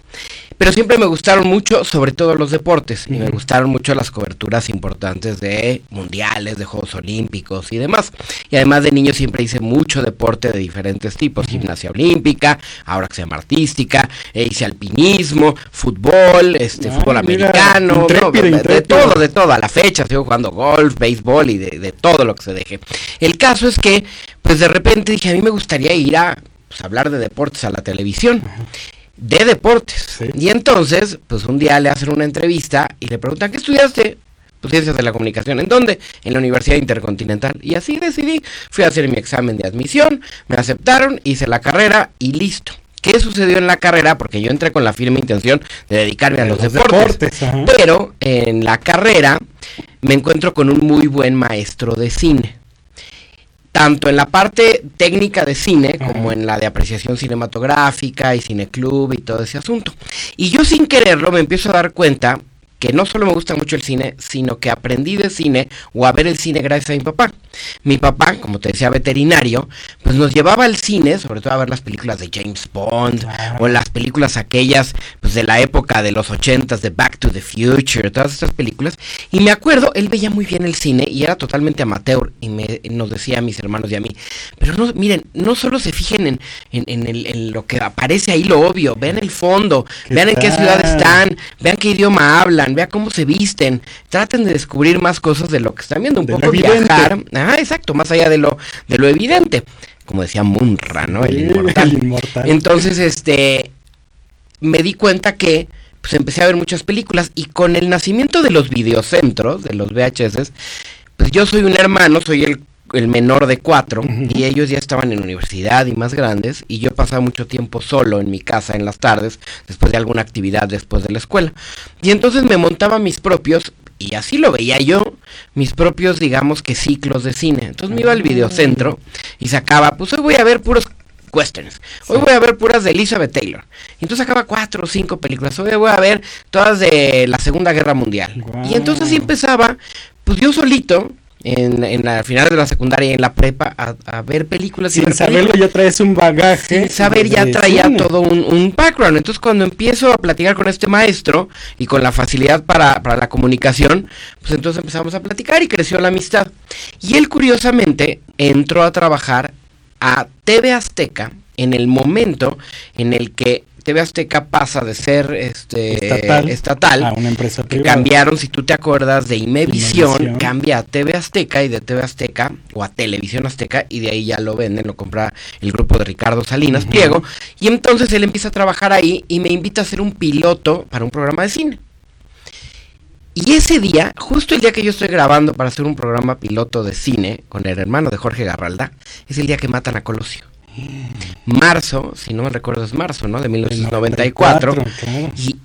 Pero siempre me gustaron mucho, sobre todo los deportes, y me gustaron mucho las coberturas importantes de mundiales, de Juegos Olímpicos y demás. Y además de niño siempre hice mucho deporte de diferentes tipos, gimnasia olímpica, ahora que se llama artística, e hice alpinismo, fútbol, este, Ah, fútbol mira, americano, no, intrépido, de, todo, de todo, a la fecha sigo jugando golf, béisbol y de, de todo lo que se deje. El caso es que, pues de repente dije, a mí me gustaría ir a pues, hablar de deportes a la televisión de deportes. Sí. Y entonces, pues un día le hacen una entrevista y le preguntan, ¿qué estudiaste? Pues ciencias de la comunicación. ¿En dónde? En la Universidad Intercontinental. Y así decidí. Fui a hacer mi examen de admisión, me aceptaron, hice la carrera y listo. ¿Qué sucedió en la carrera? Porque yo entré con la firme intención de dedicarme a los, los deportes. Pero en la carrera me encuentro con un muy buen maestro de cine tanto en la parte técnica de cine como en la de apreciación cinematográfica y cineclub y todo ese asunto. Y yo sin quererlo me empiezo a dar cuenta que no solo me gusta mucho el cine, sino que aprendí de cine o a ver el cine gracias a mi papá. Mi papá, como te decía, veterinario, pues nos llevaba al cine, sobre todo a ver las películas de James Bond o las películas aquellas pues de la época de los ochentas de Back to the Future, todas estas películas. Y me acuerdo, él veía muy bien el cine y era totalmente amateur y me, nos decía a mis hermanos y a mí, pero no, miren, no solo se fijen en, en, en el- en lo que aparece ahí, lo obvio, vean el fondo, ¿Qué vean en qué ciudad están, vean qué idioma hablan, vean cómo se visten, traten de descubrir más cosas de lo que están viendo, un De poco viajar, ah, exacto, más allá de lo, de lo evidente, como decía Munra, ¿no? El inmortal. el inmortal. Entonces, este, me di cuenta que pues empecé a ver muchas películas y con el nacimiento de los videocentros, de los VHS, pues yo soy un hermano, soy el, el menor de cuatro y ellos ya estaban en universidad y más grandes y yo pasaba mucho tiempo solo en mi casa en las tardes después de alguna actividad después de la escuela. Y entonces me montaba mis propios y así lo veía yo, mis propios, digamos que ciclos de cine. Entonces me iba al videocentro y sacaba, pues hoy voy a ver puros westerns. Hoy voy a ver puras de Elizabeth Taylor. Y entonces sacaba cuatro o cinco películas. Hoy voy a ver todas de la Segunda Guerra Mundial. Y entonces así empezaba, pues yo solito, en, en la final de la secundaria y en la prepa, a, a ver películas. y Sin saberlo películas ya traes un bagaje. sin saber ya traía cine. todo un, un background. Entonces cuando empiezo a platicar con este maestro y con la facilidad para, para la comunicación, pues entonces empezamos a platicar y creció la amistad. Y él curiosamente entró a trabajar a TV Azteca en el momento en el que TV Azteca pasa de ser este Estatal estatal a una empresa que privada. cambiaron, si tú te acuerdas, de Imevisión, Imevisión. cambia a TV Azteca y de TV Azteca o a Televisión Azteca y de ahí ya lo venden, lo compra el grupo de Ricardo Salinas Pliego y entonces él empieza a trabajar ahí y me invita a hacer un piloto para un programa de cine. Y ese día, justo el día que yo estoy grabando para hacer un programa piloto de cine con el hermano de Jorge Garralda, es el día que matan a Colosio. Marzo, si no me recuerdo es marzo, ¿no? De 1994. 94, claro. Y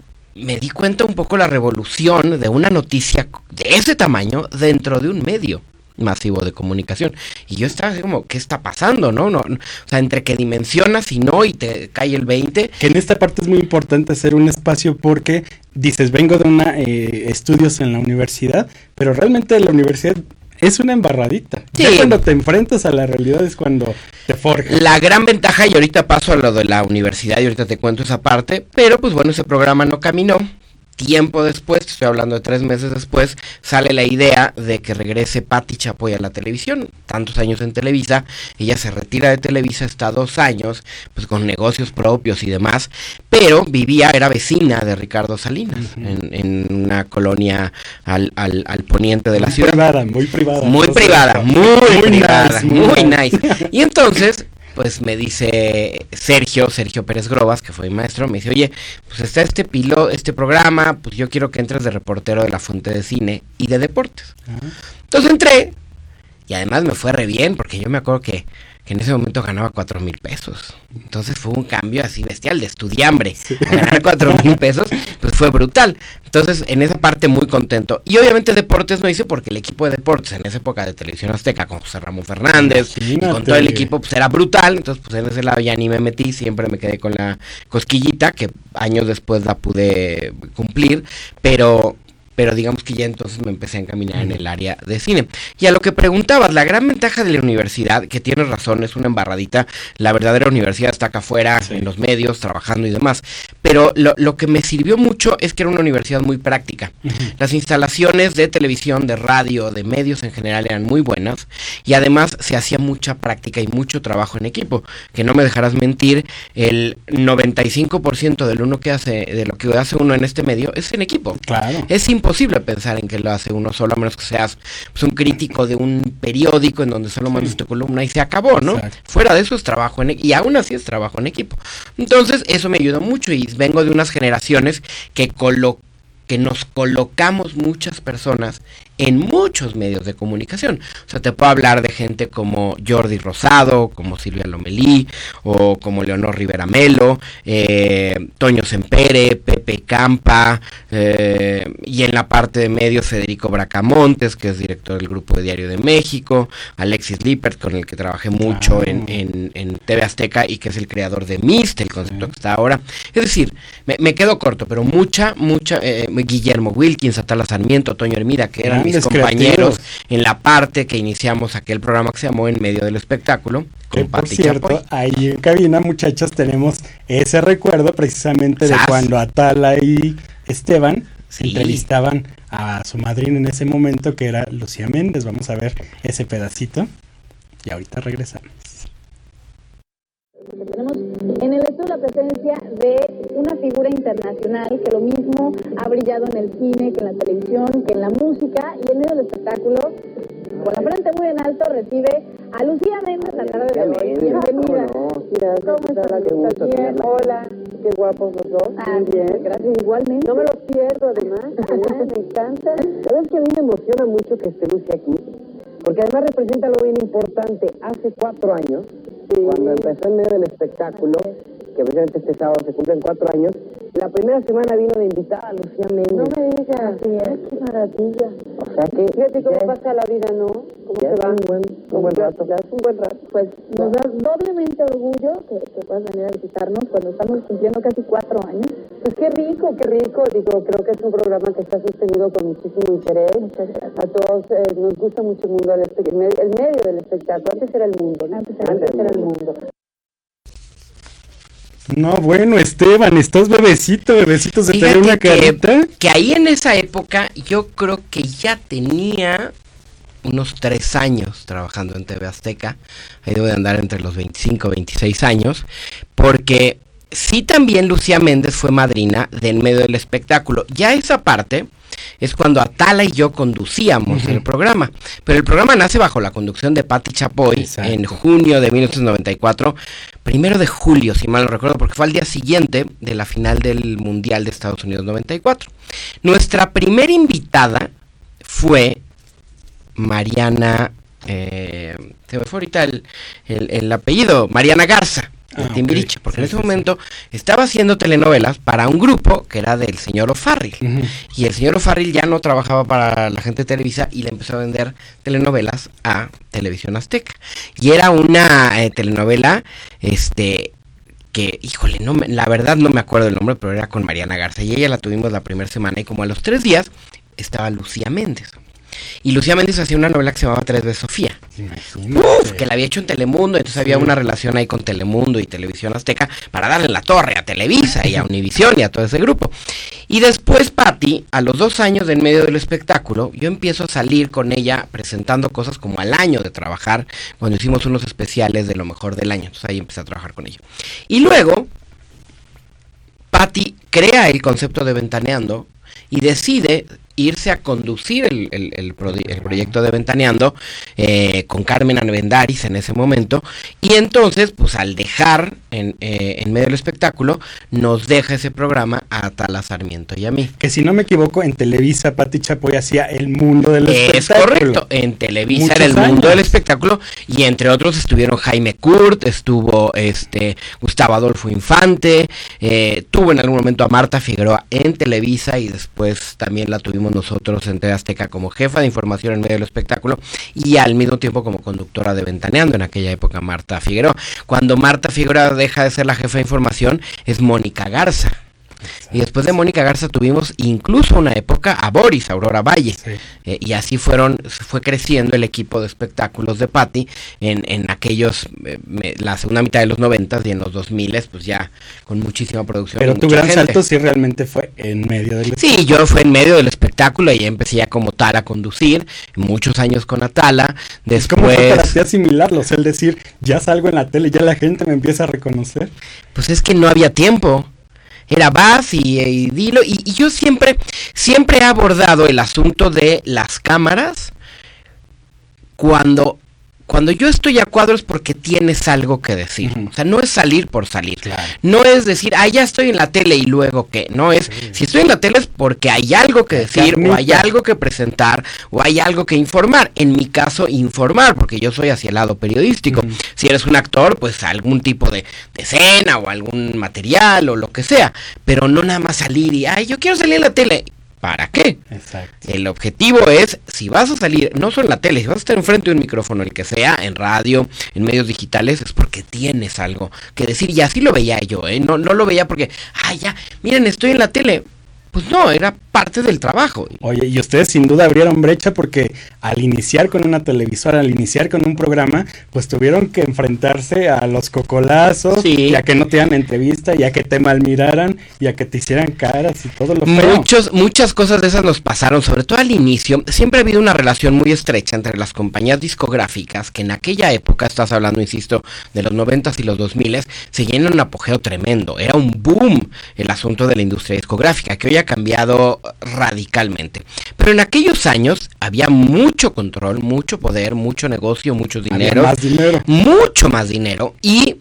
me di cuenta un poco la revolución de una noticia de ese tamaño dentro de un medio masivo de comunicación. Y yo estaba así como, ¿qué está pasando? No, no, no. o sea, entre que dimensionas y no y te cae el 20. Que en esta parte es muy importante hacer un espacio porque dices, vengo de una eh, estudios en la universidad, pero realmente la universidad es una embarradita. Ya Sí. cuando te enfrentas a la realidad es cuando te forjas. La gran ventaja, y ahorita paso a lo de la universidad y ahorita te cuento esa parte, pero pues bueno, ese programa no caminó. Tiempo después, estoy hablando de tres meses después, sale la idea de que regrese Patti Chapoy a la televisión. Tantos años en Televisa, ella se retira de Televisa, está dos años, pues con negocios propios y demás, pero vivía, era vecina de Ricardo Salinas, en, en una colonia al, al, al poniente de la Muy ciudad. privada, muy privada. Muy privada, muy, Muy privada, nice, muy muy nice. nice. Y entonces, pues me dice Sergio, Sergio Pérez Grobas, que fue mi maestro, me dice, oye, pues está este pilo, este programa, pues yo quiero que entres de reportero de la fuente de cine y de deportes. Entonces entré, y además me fue re bien, porque yo me acuerdo que, que en ese momento ganaba cuatro mil pesos. Entonces fue un cambio así bestial de estudiambre. Ganar cuatro mil pesos, pues fue brutal. Entonces, en esa parte muy contento. Y obviamente deportes no hice porque el equipo de deportes en esa época de televisión azteca, con José Ramón Fernández y con todo el equipo, pues era brutal. Entonces, pues en ese lado ya ni me metí, siempre me quedé con la cosquillita, que años después la pude cumplir. Pero pero digamos que ya entonces me empecé a encaminar en el área de cine. Y a lo que preguntabas, la gran ventaja de la universidad, que tienes razón, es una embarradita, la verdadera universidad está acá afuera, en los medios, trabajando y demás, pero lo, lo que me sirvió mucho es que era una universidad muy práctica. Las instalaciones de televisión, de radio, de medios en general eran muy buenas y además se hacía mucha práctica y mucho trabajo en equipo, que no me dejarás mentir, el 95% del uno que hace, de lo que hace uno en este medio es en equipo. Claro. Es imposible pensar en que lo hace uno solo, a menos que seas pues, un crítico de un periódico en donde solo mandas tu columna y se acabó, ¿no? Exacto. Fuera de eso es trabajo en e- y aún así es trabajo en equipo. Entonces, eso me ayudó mucho y vengo de unas generaciones que colo- que nos colocamos muchas personas en muchos medios de comunicación. O sea, te puedo hablar de gente como Jordi Rosado, como Silvia Lomelí, o como Leonor Rivera Melo, eh, Toño Sempere, Pepe Campa, eh, y en la parte de medios Federico Bracamontes, que es director del Grupo de Diario de México, Alexis Lippert, con el que trabajé mucho en, en, en TV Azteca y que es el creador de Mist, el concepto que está ahora. Es decir, me, me quedo corto, pero mucha, mucha, eh, Guillermo Wilkins, Atala Sarmiento, Toño Hermida, que eran mis compañeros creativos. en la parte que iniciamos aquel programa que se llamó En Medio del Espectáculo, Que con por Pati cierto, Chapoy. ahí en cabina, muchachos, tenemos ese recuerdo precisamente de cuando Atala y Esteban Sí. entrevistaban a su madrina en ese momento, que era Lucía Méndez. Vamos a ver ese pedacito. Y ahorita regresamos. Presencia de una figura internacional que lo mismo ha brillado en el cine, que en la televisión, que en la música y en medio del espectáculo. Con la frente muy en alto recibe a Lucía Méndez la tarde de hoy. Bienvenida. ¿Cómo estás? ¿Estás bien? Hola. Qué guapos los dos. Ah, bien. Gracias. Igualmente. No me los pierdo, además. me encanta. ¿Sabes que a mí me emociona mucho que esté Lucy aquí? Porque además representa algo bien importante. Hace cuatro años, cuando empezó en medio del espectáculo, que precisamente este sábado se cumplen cuatro años, la primera semana vino de invitada Lucía Méndez. No me digas. Es. Qué maravilla. O sea que Fíjate cómo ya- pasa la vida, ¿no? ¿Cómo se es va? un buen, un buen rato. Ya es un buen rato. Pues nos da doblemente orgullo que, que puedas venir a visitarnos cuando estamos cumpliendo casi cuatro años. Pues qué rico, qué rico. Digo, creo que es un programa que está sostenido con muchísimo interés. A todos eh, nos gusta mucho el mundo del el medio, el medio del espectáculo. Antes era el mundo, ¿no? Antes era, el mundo. No, bueno, Esteban, estás bebecito, bebecito, se te ve Fíjate una que- carita. Que ahí en esa época yo creo que ya tenía unos tres años trabajando en TV Azteca. Ahí debo de andar entre los 25 26 años. Porque sí también Lucía Méndez fue madrina del medio del espectáculo. Ya esa parte es cuando Atala y yo conducíamos el programa. Pero el programa nace bajo la conducción de Patti Chapoy Exacto. en junio de 1994. Primero de julio, si mal no recuerdo, porque fue al día siguiente de la final del Mundial de Estados Unidos 94. Nuestra primera invitada fue Mariana, eh, se me fue ahorita el, el- el apellido, Mariana Garza, de Ah, Timbiriche, porque Sí, en ese sí, sí. momento estaba haciendo telenovelas para un grupo que era del señor O'Farrill. Ujú. Y el señor O'Farrill ya no trabajaba para la gente de Televisa y le empezó a vender telenovelas a Televisión Azteca. Y era una eh, telenovela, este, que, híjole, no me- la verdad no me acuerdo el nombre, pero era con Mariana Garza. Y ella la tuvimos la primera semana y como a los tres días estaba Lucía Méndez. Y Lucía Méndez hacía una novela que se llamaba Tres de Sofía. Uf, que la había hecho en Telemundo, entonces había una relación ahí con Telemundo y Televisión Azteca para darle la torre a Televisa y a Univisión y a todo ese grupo. Y después Patti, a los dos años de en medio del espectáculo, yo empiezo a salir con ella presentando cosas como al año de trabajar, cuando hicimos unos especiales de lo mejor del año. Entonces ahí empecé a trabajar con ella. Y luego, Patti crea el concepto de Ventaneando y decide irse a conducir el, el- el prodi- el proyecto de Ventaneando eh, con Carmen Anvendaris en ese momento y entonces pues al dejar en, eh, en medio del espectáculo nos deja ese programa a Tala Sarmiento y a mí. Que si no me equivoco, en Televisa Pati Chapoy hacía El Mundo del Es Espectáculo. correcto, en Televisa Muchos era el mundo del espectáculo y entre otros estuvieron Jaime Kurt, estuvo este Gustavo Adolfo Infante, eh, tuvo en algún momento a Marta Figueroa en Televisa y después también la tuvimos nosotros en Azteca como jefa de información en medio del espectáculo y al mismo tiempo como conductora de Ventaneando en aquella época Marta Figueroa. Cuando Marta Figueroa deja de ser la jefa de información es Mónica Garza. Y después de Mónica Garza tuvimos incluso una época a Boris, Aurora Valle. Eh, y así fueron, fue creciendo el equipo de espectáculos de Patty en, en aquellos, eh, me- la segunda mitad de los noventas y en los 2000 pues ya con muchísima producción. Pero tu gran gente. salto sí realmente fue en medio del Sí, yo fue en medio del espectáculo y empecé ya como tal a conducir, muchos años con Atala, ¿Cómo fue para después... ti asimilarlo? O sea, el decir, ya salgo en la tele, ya la gente me empieza a reconocer. Pues es que no había tiempo. Era vas y, y dilo. Y, y yo siempre, siempre he abordado el asunto de las cámaras cuando, cuando yo estoy a cuadros porque tienes algo que decir. O sea, no es salir por salir. No es decir, ah, ya estoy en la tele y luego qué. No es, si estoy en la tele es porque hay algo que decir o hay algo que presentar o hay algo que informar. En mi caso, informar, porque yo soy hacia el lado periodístico. Si eres un actor, pues algún tipo de, de escena o algún material o lo que sea. Pero no nada más salir y, ay, yo quiero salir en la tele. ¿Para qué? Exacto. El objetivo es, si vas a salir, no solo en la tele, si vas a estar enfrente de un micrófono, el que sea, en radio, en medios digitales, es porque tienes algo que decir. Y así lo veía yo, ¿eh? No, no lo veía porque, ay, ya, miren, estoy en la tele. Pues no, era parte del trabajo. Oye, y ustedes sin duda abrieron brecha porque al iniciar con una televisora, al iniciar con un programa, pues tuvieron que enfrentarse a los cocolazos, y a que no te dieran entrevista, y a que te malmiraran, y a que te hicieran caras y todo lo feo. Muchos, muchas cosas de esas nos pasaron, sobre todo al inicio. Siempre ha habido una relación muy estrecha entre las compañías discográficas, que en aquella época, estás hablando, insisto, de los 90 y los 2000, se llenan un apogeo tremendo. Era un boom el asunto de la industria discográfica, que hoy ha cambiado radicalmente. Pero en aquellos años había mucho control, mucho poder, mucho negocio, mucho Había dinero. más dinero. Mucho más dinero. Y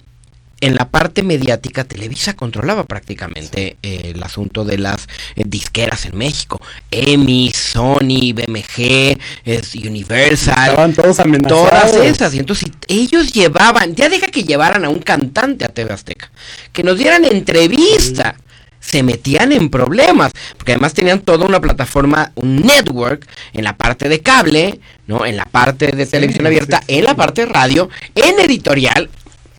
en la parte mediática, Televisa controlaba prácticamente eh, el asunto de las eh, disqueras en México. EMI, Sony, BMG, es Universal. Estaban todos amenazados. Todas esas. Y entonces ellos llevaban, ya deja que llevaran a un cantante a TV Azteca, que nos dieran entrevista. Se metían en problemas, porque además tenían toda una plataforma, un network, en la parte de cable, ¿no? En la parte de televisión abierta, en la parte de radio, en editorial,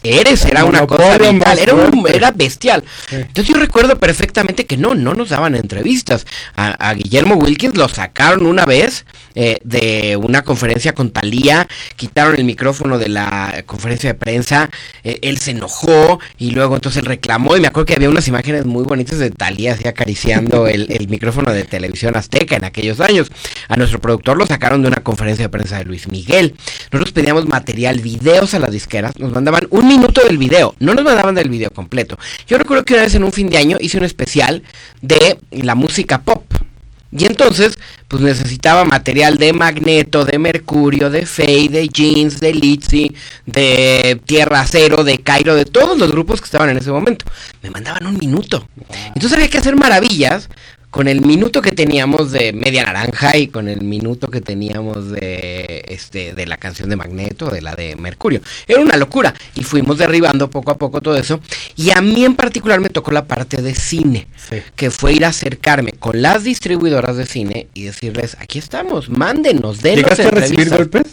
Eres era una cosa vital, era, un- era bestial. Entonces yo recuerdo perfectamente que no, no nos daban entrevistas. A, a Guillermo Wilkins lo sacaron una vez eh, de una conferencia con Talía, quitaron el micrófono de la conferencia de prensa, eh, él se enojó y luego entonces él reclamó y me acuerdo que había unas imágenes muy bonitas de Talía así acariciando el, el micrófono de televisión azteca en aquellos años. A nuestro productor lo sacaron de una conferencia de prensa de Luis Miguel. Nosotros pedíamos material, videos a las disqueras, nos mandaban un minuto del video, no nos mandaban del video completo. Yo recuerdo que una vez en un fin de año hice un especial de la música pop. Y entonces, pues necesitaba material de Magneto, de Mercurio, de Faye, de Jeans, de Litzy, de Tierra Cero, de Cairo, de todos los grupos que estaban en ese momento. Me mandaban un minuto. Entonces había que hacer maravillas con el minuto que teníamos de Media Naranja y con el minuto que teníamos de este de la canción de Magneto, de la de Mercurio. Era una locura y fuimos derribando poco a poco todo eso y a mí en particular me tocó la parte de cine, que fue ir a acercarme con las distribuidoras de cine y decirles, aquí estamos, mándenos, denos ¿Llegaste a recibir entrevistas". golpes?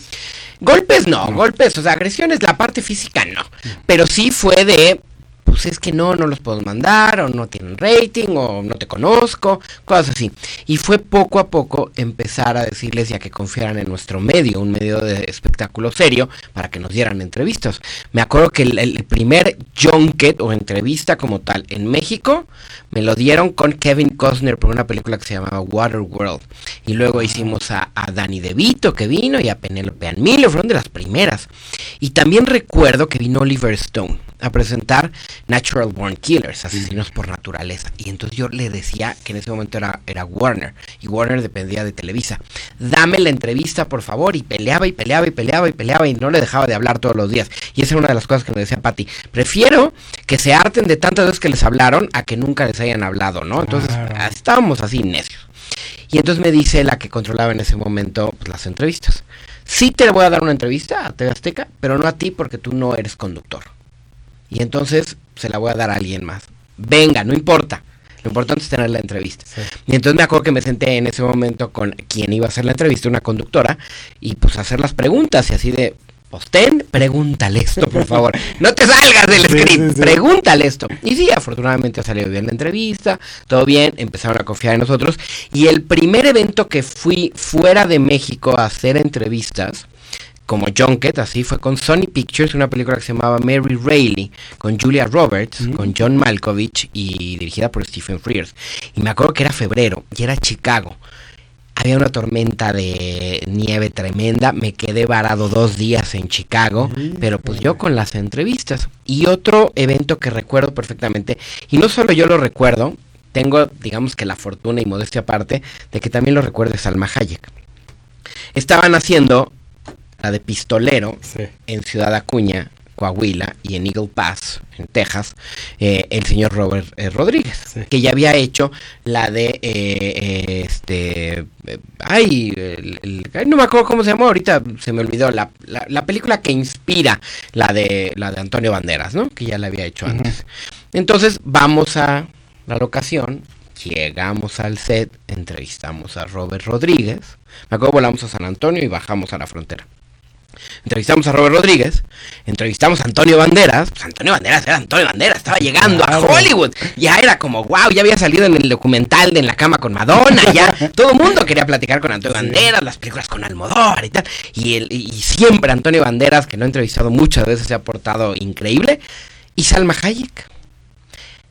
Golpes no, golpes, o sea, agresiones, la parte física no. Pero sí fue de, pues es que no, no los puedo mandar, o no tienen rating, o no te conozco, cosas así. Y fue poco a poco empezar a decirles ya que confiaran en nuestro medio, un medio de espectáculo serio, para que nos dieran entrevistas. Me acuerdo que el, el primer junket o entrevista como tal en México me lo dieron con Kevin Costner por una película que se llamaba Waterworld. Y luego hicimos a, a Danny DeVito que vino y a Penelope Ann Miller, fueron de las primeras. Y también recuerdo que vino Oliver Stone a presentar Natural Born Killers, asesinos por naturaleza. Y entonces yo le decía que en ese momento era, era Warner, y Warner dependía de Televisa. Dame la entrevista, por favor, y peleaba y peleaba y peleaba y peleaba y no le dejaba de hablar todos los días. Y esa era una de las cosas que me decía Patty. Prefiero que se harten de tantas veces que les hablaron a que nunca les hayan hablado, ¿no? Entonces estábamos así necios. Y entonces me dice la que controlaba en ese momento pues, las entrevistas. Sí te voy a dar una entrevista a TV Azteca, pero no a ti porque tú no eres conductor. Y entonces se la voy a dar a alguien más. Venga, no importa. Lo importante es tener la entrevista. Y entonces me acuerdo que me senté en ese momento con quien iba a hacer la entrevista, una conductora, y pues hacer las preguntas y así de, pues ten, pregúntale esto, por favor. No te salgas del script, sí, sí. pregúntale esto. Y sí, afortunadamente ha salido bien la entrevista, todo bien, empezaron a confiar en nosotros. Y el primer evento que fui fuera de México a hacer entrevistas, como Junket, así fue con Sony Pictures, una película que se llamaba Mary Reilly, con Julia Roberts, con John Malkovich y dirigida por Stephen Frears. Y me acuerdo que era febrero y era Chicago. Había una tormenta de nieve tremenda, me quedé varado dos días en Chicago, pero pues yo con las entrevistas. Y otro evento que recuerdo perfectamente, y no solo yo lo recuerdo, tengo digamos que la fortuna y modestia aparte de que también lo recuerde Salma Hayek. Estaban haciendo la de pistolero en Ciudad Acuña, Coahuila y en Eagle Pass, en Texas, eh, el señor Robert eh, Rodríguez, que ya había hecho la de eh, este ay, el- el- ay, no me acuerdo cómo se llamó, ahorita se me olvidó la, la, la película que inspira la de la de Antonio Banderas, ¿no? Que ya la había hecho antes. Entonces vamos a la locación, llegamos al set, entrevistamos a Robert Rodríguez, me acuerdo volamos a San Antonio y bajamos a la frontera. Entrevistamos a Robert Rodríguez, entrevistamos a Antonio Banderas, pues Antonio Banderas era Antonio Banderas, estaba llegando a Hollywood, ya era como wow, ya había salido en el documental de En la cama con Madonna, ya todo el mundo quería platicar con Antonio Banderas, las películas con Almodóvar y tal, y, el, y siempre Antonio Banderas, que lo he entrevistado muchas veces, se ha portado increíble, y Salma Hayek,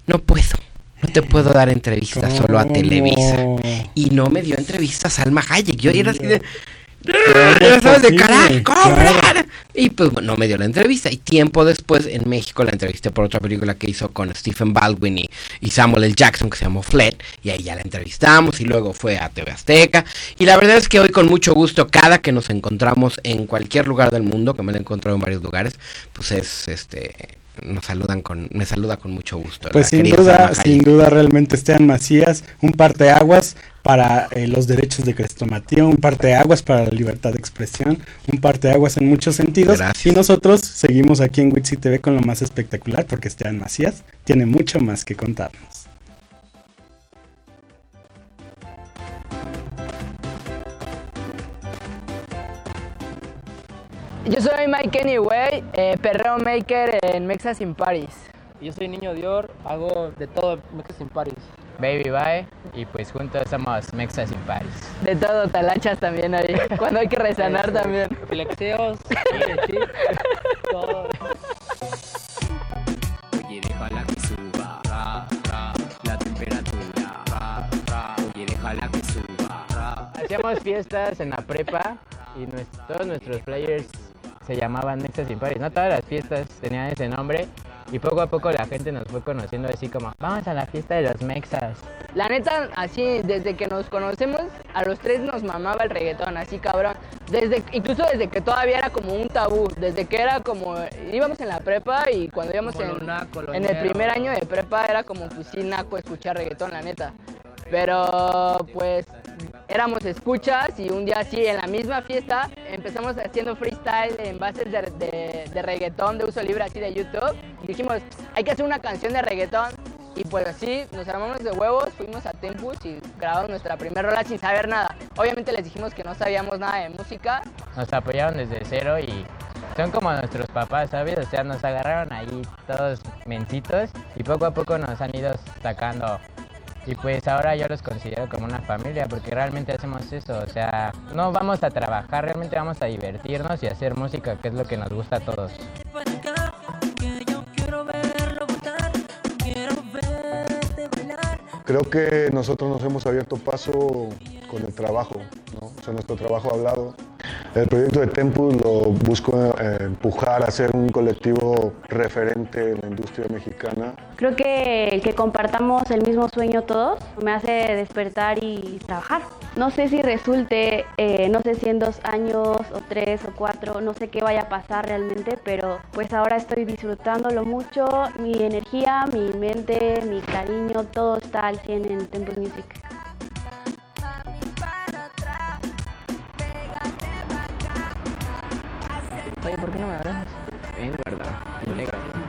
no puedo. No te puedo dar entrevista solo a Televisa. Y no me dio entrevista a Salma Hayek. Yo era así de. Ya sabes, de cobrar. Y pues bueno, no me dio la entrevista. Y tiempo después en México la entrevisté por otra película que hizo con Stephen Baldwin y, y Samuel L. Jackson que se llamó Fled. Y ahí ya la entrevistamos y luego fue a TV Azteca. Y la verdad es que hoy con mucho gusto, cada que nos encontramos en cualquier lugar del mundo, que me la he encontrado en varios lugares, pues es este. Nos saludan con, me saluda con mucho gusto. Pues sin duda, sin duda realmente Esteban Macías, un parteaguas para eh, los derechos de crestomatía, un parteaguas para la libertad de expresión, un parteaguas en muchos sentidos. Y nosotros seguimos aquí en Witsi TV con lo más espectacular porque Esteban Macías tiene mucho más que contarnos. Yo soy Mike Anyway, eh, perreo maker en Mexas in Paris. Yo soy Niño Dior, hago de todo Mexas in Paris. Baby Bye y pues juntos somos Mexas in Paris. De todo, talachas también ahí. Cuando hay que resanar también. Flexeos, sí, todo. Oye, déjala que suba, ra, ra, la temperatura, ra, ra. Oye, déjala que suba, ra. Hacíamos fiestas en la prepa y todos nuestros players se llamaban Mexas in Paris. No todas las fiestas tenían ese nombre y poco a poco la gente nos fue conociendo así como, vamos a la fiesta de los Mexas. La neta, así, desde que nos conocemos, a los tres nos mamaba el reggaetón, así cabrón. Desde, incluso desde que todavía era como un tabú, desde que era como, íbamos en la prepa y cuando íbamos en, naco, en el primer año de prepa era como, pues sí, naco escuchar reggaetón, la neta. Pero, pues, éramos escuchas y un día así, en la misma fiesta, empezamos haciendo freestyle en bases de, de, reggaetón de uso libre así de YouTube. Dijimos, hay que hacer una canción de reggaetón. Y pues así nos armamos de huevos, fuimos a Tempus y grabamos nuestra primera rola sin saber nada. Obviamente les dijimos que no sabíamos nada de música. Nos apoyaron desde cero y son como nuestros papás, ¿sabes? O sea, nos agarraron ahí todos mencitos y poco a poco nos han ido sacando. Y pues ahora yo los considero como una familia porque realmente hacemos eso, o sea, no vamos a trabajar, realmente vamos a divertirnos y hacer música, que es lo que nos gusta a todos. Creo que nosotros nos hemos abierto paso con el trabajo, ¿no? Sea, nuestro trabajo hablado. El proyecto de Tempus lo busco eh, empujar a ser un colectivo referente en la industria mexicana. Creo que el que compartamos el mismo sueño todos me hace despertar y trabajar. No sé si resulte, eh, no sé si en dos años o tres o cuatro, no sé qué vaya a pasar realmente, pero pues ahora estoy disfrutándolo mucho. Mi energía, mi mente, mi cariño, todo está al 100 en Tempus Music. Oye, ¿por qué no me abrazas? Es verdad, negro.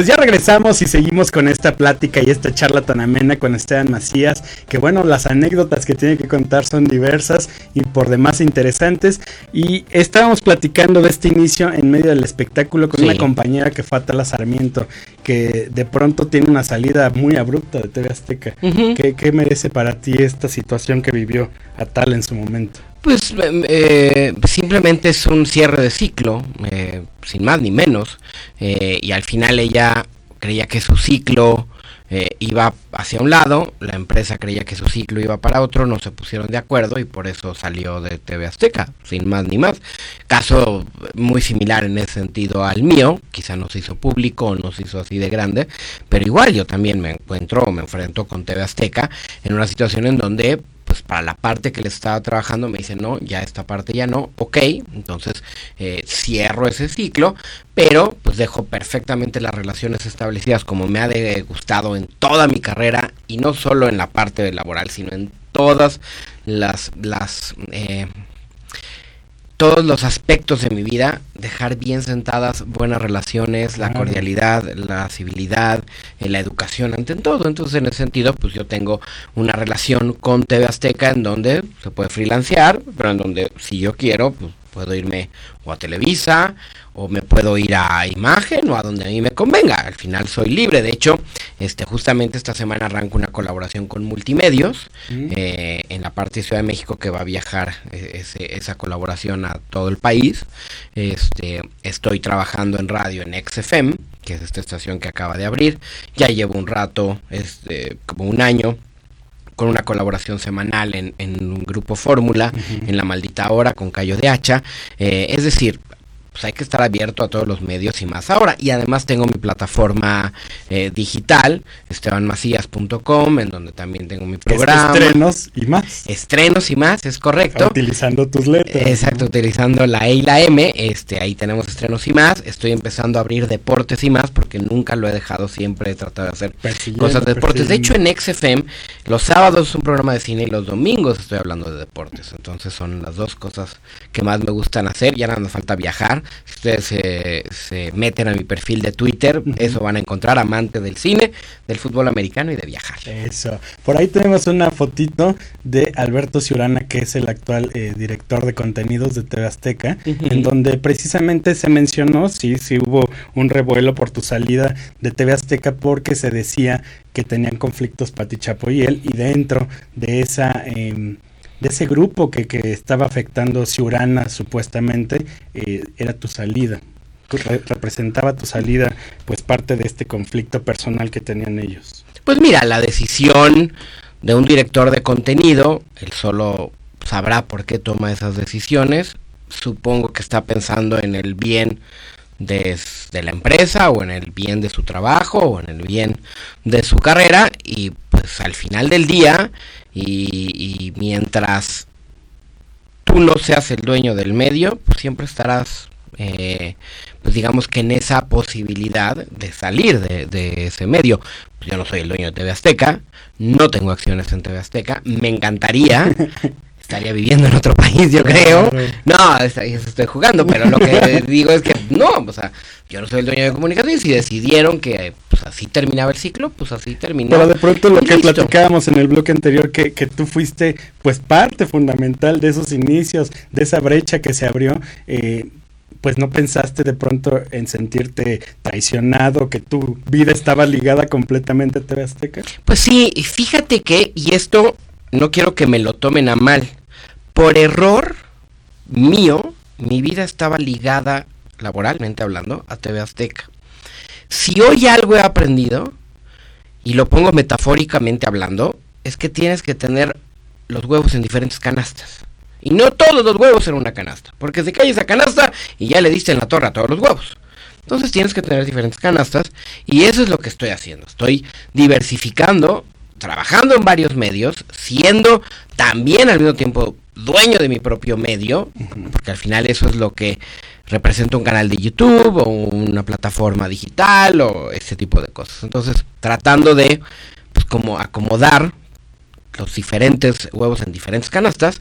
Pues ya regresamos y seguimos con esta plática y esta charla tan amena con Esteban Macías, que bueno, las anécdotas que tiene que contar son diversas y por demás interesantes. Y estábamos platicando de este inicio en medio del espectáculo con Sí. una compañera que fue Atala Sarmiento, que de pronto tiene una salida muy abrupta de TV Azteca. Ujú. ¿Qué, qué merece para ti esta situación que vivió Atala en su momento? Pues eh, simplemente es un cierre de ciclo, eh, sin más ni menos, eh, y al final ella creía que su ciclo eh, iba hacia un lado, la empresa creía que su ciclo iba para otro, no se pusieron de acuerdo y por eso salió de TV Azteca, sin más ni más. Caso muy similar en ese sentido al mío, quizá no se hizo público, no se hizo así de grande, pero igual yo también me encuentro, me enfrento con TV Azteca en una situación en donde para la parte que le estaba trabajando me dice no, ya esta parte ya no, ok, entonces eh, cierro ese ciclo, pero pues dejo perfectamente las relaciones establecidas como me ha gustado en toda mi carrera y no solo en la parte laboral, sino en todas las, las eh, todos los aspectos de mi vida, dejar bien sentadas buenas relaciones, la cordialidad, la civilidad, eh, la educación ante todo. Entonces, en ese sentido, pues yo tengo una relación con TV Azteca en donde se puede freelancear, pero en donde si yo quiero, pues puedo irme o a Televisa o me puedo ir a Imagen o a donde a mí me convenga. Al final soy libre. De hecho, este justamente esta semana arranco una colaboración con Multimedios Mm. eh, en la parte de Ciudad de México que va a viajar eh, ese- esa colaboración a todo el país. Este, estoy trabajando en radio en XFM, que es esta estación que acaba de abrir. Ya llevo un rato, este, como un año con una colaboración semanal en, en un grupo Fórmula, en La Maldita Hora, con Cayo de Hacha. Eh, es decir, pues hay que estar abierto a todos los medios y más ahora. Y además tengo mi plataforma eh, digital, estebanmacías.com, en donde también tengo mi programa. estrenos y más. Estrenos y más, es correcto. Utilizando tus letras. Exacto, utilizando la E y la M, este, ahí tenemos estrenos y más. Estoy empezando a abrir deportes y más porque nunca lo he dejado, siempre he tratado de hacer Persiguiendo, cosas de deportes. De hecho, en XFM, los sábados es un programa de cine y los domingos estoy hablando de deportes. Entonces son las dos cosas que más me gustan hacer. Ya nada me falta viajar. Si ustedes se, se meten a mi perfil de Twitter, eso van a encontrar amante del cine, del fútbol americano y de viajar. Eso. Por ahí tenemos una fotito de Alberto Ciurana, que es el actual eh, director de contenidos de TV Azteca, en donde precisamente se mencionó, sí, sí hubo un revuelo por tu salida de TV Azteca porque se decía que tenían conflictos Pati Chapo y él, y dentro de esa... em, de ese grupo que, que estaba afectando Ciurana supuestamente, eh, era tu salida. Re- representaba tu salida, pues parte de este conflicto personal que tenían ellos. Pues mira, la decisión de un director de contenido, él solo sabrá por qué toma esas decisiones. Supongo que está pensando en el bien de, de la empresa o en el bien de su trabajo o en el bien de su carrera y pues al final del día y, y mientras tú no seas el dueño del medio, pues siempre estarás, eh, pues digamos que en esa posibilidad de salir de, de ese medio. Pues yo no soy el dueño de TV Azteca, no tengo acciones en TV Azteca, me encantaría, estaría viviendo en otro país, yo creo. No, estoy jugando, pero lo que digo es que no, o sea, yo no soy el dueño de comunicación y si decidieron que pues así terminaba el ciclo, pues así terminó. Pero de pronto lo que listo. platicábamos en el bloque anterior, que, que tú fuiste pues parte fundamental de esos inicios, de esa brecha que se abrió, eh, pues no pensaste de pronto en sentirte traicionado, que tu vida estaba ligada completamente a TV Azteca. Pues sí, fíjate que, y esto no quiero que me lo tomen a mal, por error mío, mi vida estaba ligada, laboralmente hablando, a TV Azteca. Si hoy algo he aprendido, y lo pongo metafóricamente hablando, es que tienes que tener los huevos en diferentes canastas. Y no todos los huevos en una canasta, porque se cae esa canasta y ya le diste en la torre a todos los huevos. Entonces tienes que tener diferentes canastas y eso es lo que estoy haciendo. Estoy diversificando, trabajando en varios medios, siendo también al mismo tiempo dueño de mi propio medio, porque al final eso es lo que representa un canal de YouTube o una plataforma digital o ese tipo de cosas. Entonces, tratando de pues como acomodar los diferentes huevos en diferentes canastas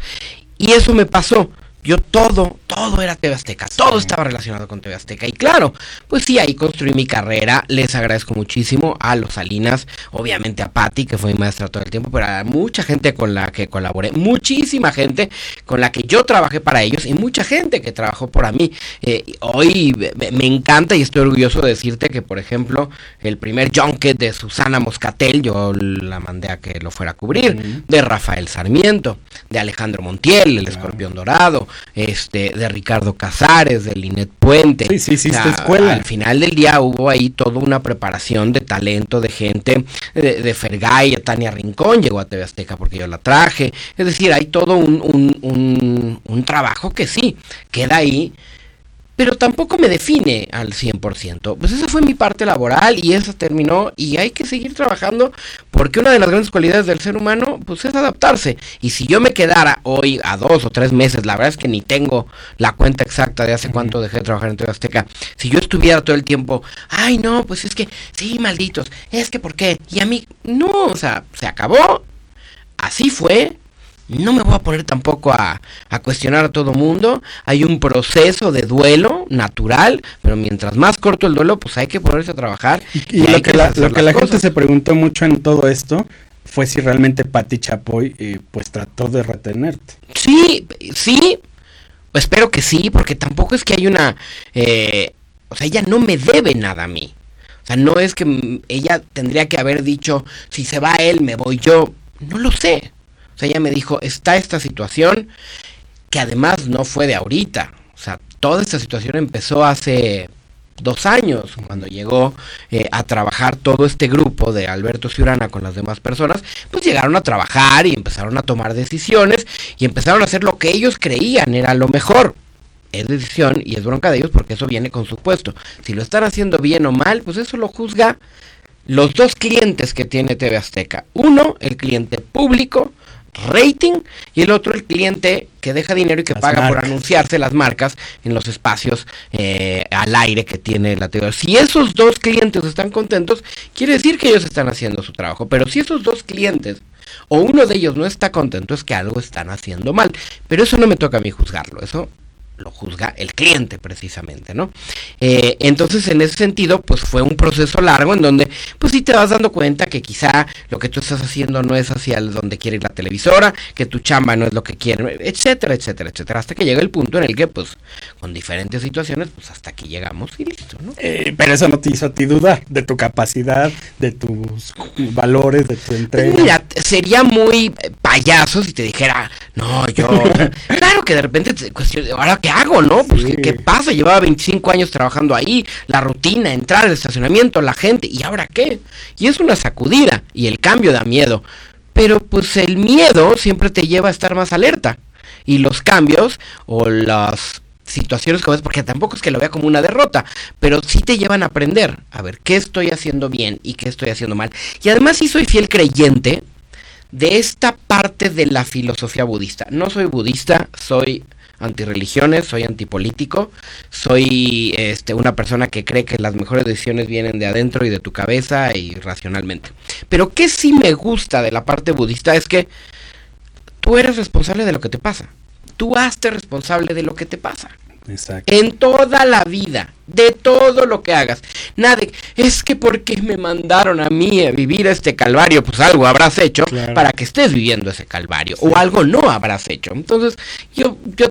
y eso me pasó. Yo todo, todo era TV Azteca, todo estaba relacionado con TV Azteca. Y claro, pues sí, ahí construí mi carrera. Les agradezco muchísimo a los Salinas, obviamente a Patti, que fue mi maestra todo el tiempo, pero a mucha gente con la que colaboré, muchísima gente con la que yo trabajé para ellos y mucha gente que trabajó para mí. Eh, hoy me, encanta y estoy orgulloso de decirte que, por ejemplo, el primer junket de Susana Moscatel, yo la mandé a que lo fuera a cubrir, de Rafael Sarmiento, de Alejandro Montiel, el escorpión dorado, este, de Ricardo Casares, de Linet Puente. Sí, sí, O sea, escuela. Al final del día hubo ahí toda una preparación de talento, de gente, de, de Fergay, Tania Rincón llegó a TV Azteca porque yo la traje. Es decir, hay todo un, un, un, un trabajo que sí, queda ahí pero tampoco me define al 100%. Pues esa fue mi parte laboral y esa terminó y hay que seguir trabajando porque una de las grandes cualidades del ser humano pues es adaptarse. Y si yo me quedara hoy a dos o tres meses, la verdad es que ni tengo la cuenta exacta de hace cuánto dejé de trabajar en TV Azteca. Si yo estuviera todo el tiempo, ay no, pues es que sí, malditos, es que ¿por qué? Y a mí, no, o sea, se acabó, así fue, no me voy a poner tampoco a, a cuestionar a todo mundo. Hay un proceso de duelo natural, pero mientras más corto el duelo, pues hay que ponerse a trabajar. Y lo que la, lo que la gente se preguntó mucho en todo esto fue si realmente Patti Chapoy eh, pues trató de retenerte. Sí, sí, espero que sí, porque tampoco es que hay una... eh, o sea, ella no me debe nada a mí. O sea, no es que ella tendría que haber dicho, si se va él, me voy yo. No lo sé. O sea, ella me dijo, está esta situación que además no fue de ahorita. O sea, toda esta situación empezó hace dos años, cuando llegó eh, a trabajar todo este grupo de Alberto Ciurana con las demás personas, pues llegaron a trabajar y empezaron a tomar decisiones y empezaron a hacer lo que ellos creían era lo mejor. Es decisión y es bronca de ellos porque eso viene con su puesto. Si lo están haciendo bien o mal, pues eso lo juzga los dos clientes que tiene TV Azteca. Uno, el cliente público, rating, y el otro, el cliente que deja dinero y que Las paga por anunciarse las marcas en los espacios eh, al aire que tiene la TV. Si esos dos clientes están contentos, quiere decir que ellos están haciendo su trabajo. Pero si esos dos clientes o uno de ellos no está contento, es que algo están haciendo mal. Pero eso no me toca a mí juzgarlo, eso lo juzga el cliente precisamente, ¿no? Eh, entonces en ese sentido pues fue un proceso largo en donde pues sí te vas dando cuenta que quizá lo que tú estás haciendo no es hacia donde quiere ir la televisora, que tu chamba no es lo que quiere, etcétera, etcétera, etcétera, hasta que llega el punto en el que pues con diferentes situaciones pues hasta aquí llegamos y listo, ¿no? Eh, pero eso no te hizo a ti dudar de tu capacidad, de tus valores, de tu entrega. Pues Mira, t- sería muy payaso si te dijera, no, yo. claro que de repente te cuestionas, ¿ahora qué hago, no? Pues, ¿qué, qué pasa? Llevaba 25 años trabajando ahí, la rutina, entrar al estacionamiento, la gente, ¿y ahora qué? Y es una sacudida, y el cambio da miedo. Pero pues el miedo siempre te lleva a estar más alerta. Y los cambios o las situaciones como es, porque tampoco es que lo vea como una derrota, pero sí te llevan a aprender, a ver qué estoy haciendo bien y qué estoy haciendo mal. Y además sí soy fiel creyente de esta parte de la filosofía budista. No soy budista, soy antirreligiones, soy antipolítico, soy este, una persona que cree que las mejores decisiones vienen de adentro y de tu cabeza y racionalmente. Pero que sí me gusta de la parte budista es que tú eres responsable de lo que te pasa. Tú hazte responsable de lo que te pasa. Exacto. En toda la vida, de todo lo que hagas. Nada, es que porque me mandaron a mí a vivir este calvario, pues algo habrás hecho Claro. para que estés viviendo ese calvario. O algo no habrás hecho. Entonces, yo, yo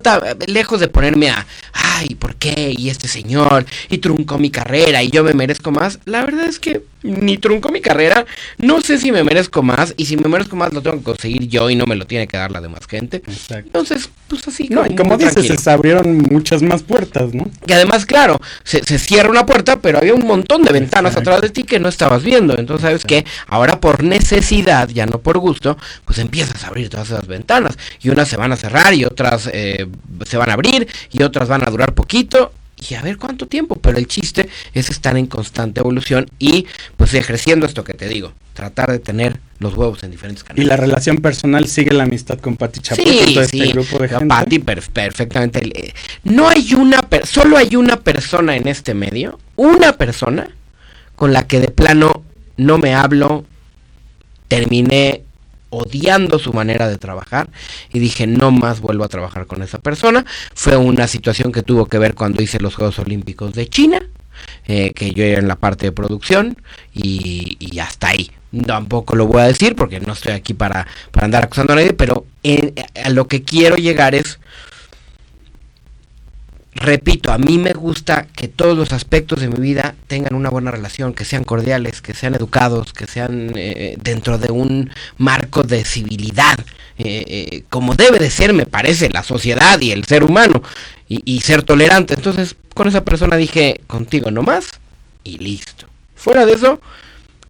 lejos de ponerme a, ay, ¿por qué? Y este señor, y truncó mi carrera, y yo me merezco más. La verdad es que ni truncó mi carrera, no sé si me merezco más, y si me merezco más lo tengo que conseguir yo y no me lo tiene que dar la demás gente. Entonces, pues así. No, y como dices, tranquilo. se abrieron muchas más puertas, ¿no? Y además, claro, se, se cierra una puerta, pero había un montón de ventanas atrás de ti que no estabas viendo. Entonces, ¿sabes qué? Ahora por necesidad, ya no por gusto, pues empiezas a abrir todas esas ventanas. Y unas se van a cerrar y otras eh, se van a abrir y otras van a durar poquito. Y a ver cuánto tiempo. Pero el chiste es estar en constante evolución y pues ejerciendo esto que te digo. Tratar de tener los huevos en diferentes Y canales. la relación personal sigue la amistad con Pati Chapoy y Sí, todo este grupo de gente. Pati per- perfectamente. No hay una, per- solo hay una persona en este medio, una persona con la que de plano no me hablo, terminé odiando su manera de trabajar y dije no más vuelvo a trabajar con esa persona. Fue una situación que tuvo que ver cuando hice los Juegos Olímpicos de China, eh, que yo era en la parte de producción y, y hasta ahí. Tampoco lo voy a decir porque no estoy aquí para, para andar acusando a nadie, pero en- a lo que quiero llegar es, repito, a mí me gusta que todos los aspectos de mi vida tengan una buena relación, que sean cordiales, que sean educados, que sean eh, dentro de un marco de civilidad, eh, eh, como debe de ser, me parece, la sociedad y el ser humano, y, y ser tolerante. Entonces, con esa persona dije, contigo nomás, y listo. Fuera de eso,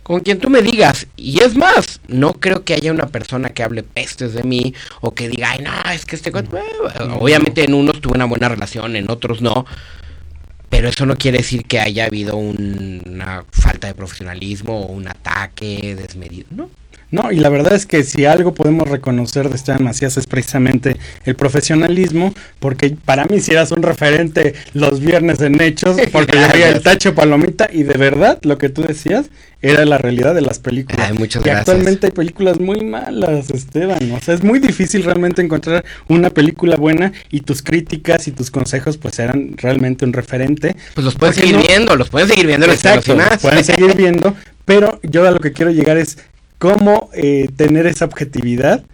con quien tú me digas. Y es más, no creo que haya una persona que hable pestes de mí o que diga, ay, no, es que este... cuate-". Eh, Obviamente en unos tuve una buena relación, en otros no. Pero eso no quiere decir que haya habido un- una falta de profesionalismo o un ataque desmedido, ¿no? No, y la verdad es que si algo podemos reconocer de Esteban Macías es precisamente el profesionalismo, porque para mí si eras un referente los viernes en Hechos, porque yo veía el tacho palomita y de verdad lo que tú decías era la realidad de las películas. Ay, muchas y gracias. actualmente hay películas muy malas, Esteban. O sea, es muy difícil realmente encontrar una película buena y tus críticas y tus consejos pues eran realmente un referente. Pues los pueden ¿Por qué seguir no? viendo, los pueden seguir viendo en los Exacto, más. los pueden seguir viendo, pero yo a lo que quiero llegar es cómo eh, tener esa objetividad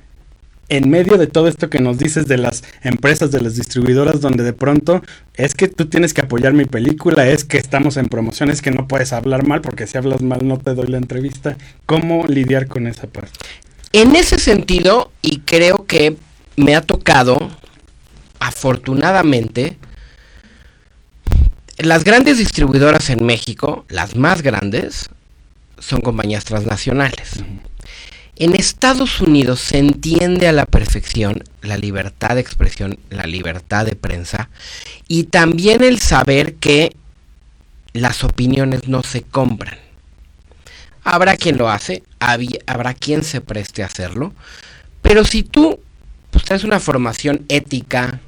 en medio de todo esto que nos dices de las empresas, de las distribuidoras, donde de pronto es que tú tienes que apoyar mi película, es que estamos en promoción, es que no puedes hablar mal, porque si hablas mal no te doy la entrevista. ¿Cómo lidiar con esa parte? En ese sentido, y creo que me ha tocado, afortunadamente, las grandes distribuidoras en México, las más grandes, son compañías transnacionales. En Estados Unidos se entiende a la perfección la libertad de expresión, la libertad de prensa y también el saber que las opiniones no se compran. Habrá quien lo hace, habrá quien se preste a hacerlo, pero si tú pues, traes una formación ética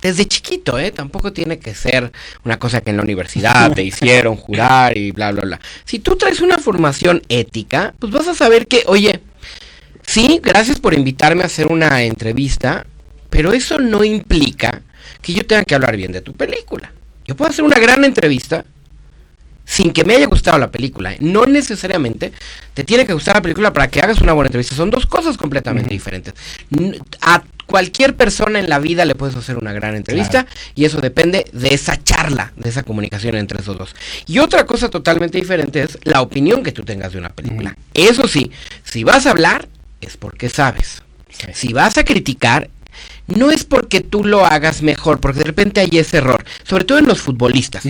desde chiquito, ¿eh? tampoco tiene que ser una cosa que en la universidad te hicieron jurar y bla, bla, bla. Si tú traes una formación ética, pues vas a saber que, oye, sí, gracias por invitarme a hacer una entrevista, pero eso no implica que yo tenga que hablar bien de tu película. Yo puedo hacer una gran entrevista sin que me haya gustado la película. No necesariamente te tiene que gustar la película para que hagas una buena entrevista. Son dos cosas completamente diferentes. A cualquier persona en la vida le puedes hacer una gran entrevista y eso depende de esa charla, de esa comunicación entre esos dos. Y otra cosa totalmente diferente es la opinión que tú tengas de una película. Eso sí, si vas a hablar es porque sabes. Si vas a criticar no es porque tú lo hagas mejor, porque de repente hay ese error, sobre todo en los futbolistas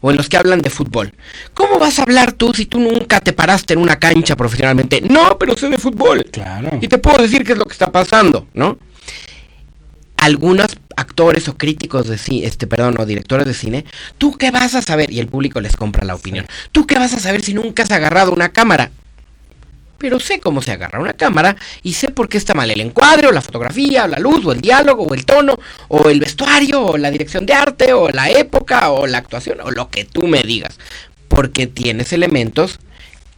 o en los que hablan de fútbol. ¿Cómo vas a hablar tú si tú nunca te paraste en una cancha profesionalmente? No, pero sé de fútbol. Claro. Y te puedo decir qué es lo que está pasando, ¿no? Algunas, actores o críticos de cine, este, perdón, o directores de cine, ¿tú qué vas a saber? Y el público les compra la opinión. ¿Tú qué vas a saber si nunca has agarrado una cámara? Pero sé cómo se agarra una cámara y sé por qué está mal el encuadre o la fotografía o la luz o el diálogo o el tono o el vestuario o la dirección de arte o la época o la actuación o lo que tú me digas. Porque tienes elementos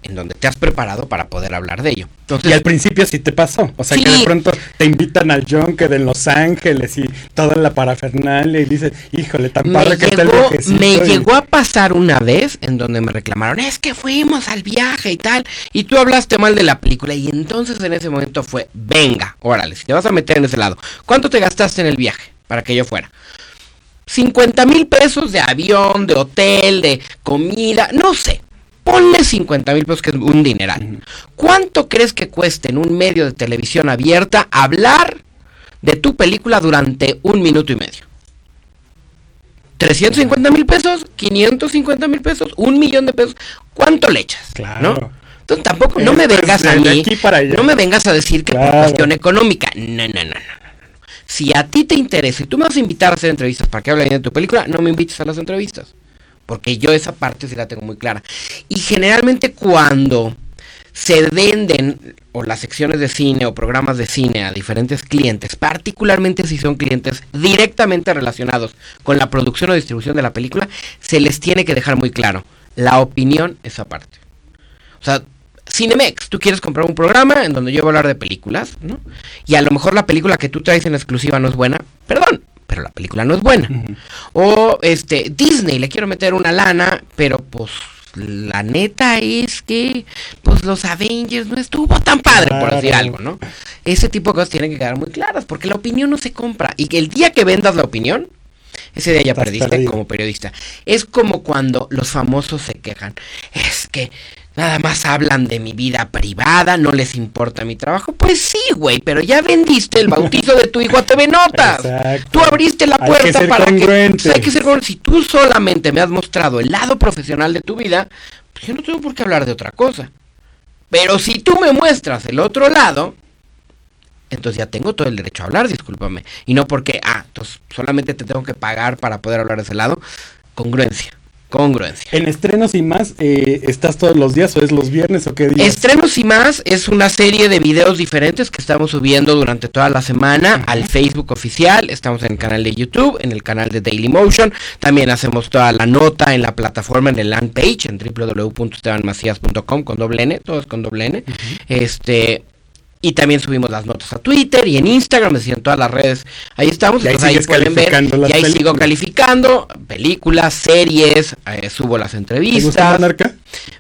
en donde te has preparado para poder hablar de ello. y al principio sí te pasó, o sea que de pronto te invitan al Junker en Los Ángeles y toda la parafernalia y dices, híjole, tan me padre que está el llegó, me y- llegó a pasar una vez en donde me reclamaron, es que fuimos al viaje y tal, y tú hablaste mal de la película, y entonces en ese momento fue, venga, órale, si te vas a meter en ese lado, ¿cuánto te gastaste en el viaje para que yo fuera? 50 mil pesos de avión, de hotel, de comida, no sé. Ponle 50 mil pesos que es un dineral. ¿Cuánto crees que cueste en un medio de televisión abierta hablar de tu película durante un minuto y medio? 350 mil pesos, 550 mil pesos, un millón de pesos. ¿Cuánto le echas? ¿no? Entonces tampoco, no me es vengas a mí, no me vengas a decir que por Claro. cuestión económica. No, no, no, no. no. Si a ti te interesa y tú me vas a invitar a hacer entrevistas para que hable bien de tu película, no me invites a las entrevistas. Porque yo esa parte sí la tengo muy clara. Y generalmente cuando se venden o las secciones de cine o programas de cine a diferentes clientes, particularmente si son clientes directamente relacionados con la producción o distribución de la película, se les tiene que dejar muy claro, la opinión es aparte. O sea, Cinemex, tú quieres comprar un programa en donde yo voy a hablar de películas, ¿no? Y a lo mejor la película que tú traes en exclusiva no es buena, perdón, pero la película no es buena. O este Disney, le quiero meter una lana, pero pues la neta es que pues los Avengers no estuvo tan padre, por decir algo, ¿no? Ese tipo de cosas tienen que quedar muy claras, porque la opinión no se compra. Y que el día que vendas la opinión, ese día ya Estás perdiste perdido. como periodista. Es como cuando los famosos se quejan. Es que nada más hablan de mi vida privada, no les importa mi trabajo. Pues sí, güey, pero ya vendiste el bautizo de tu hijo a TV Notas. Exacto. Tú abriste la Hay que puerta ser para congruente. que... Hay que ser congruente. Si tú solamente me has mostrado el lado profesional de tu vida, pues yo no tengo por qué hablar de otra cosa. Pero si tú me muestras el otro lado, entonces ya tengo todo el derecho a hablar, discúlpame. Y no porque, ah, entonces solamente te tengo que pagar para poder hablar de ese lado. Congruencia, congruencia. En estrenos y más, eh, ¿estás todos los días o es los viernes o qué días? Estrenos y más es una serie de videos diferentes que estamos subiendo durante toda la semana al Facebook oficial, estamos en el canal de YouTube, en el canal de Dailymotion, también hacemos toda la nota en la plataforma, en el land page, en www.estebanmacías.com con doble N, todo es con doble N, este... Y también subimos las notas a Twitter y en Instagram, decir, en todas las redes. Ahí estamos, Y ahí entonces ahí sigues pueden ver. Y ahí sigo calificando películas, series, eh, subo las entrevistas. ¿Te gusta Monarca?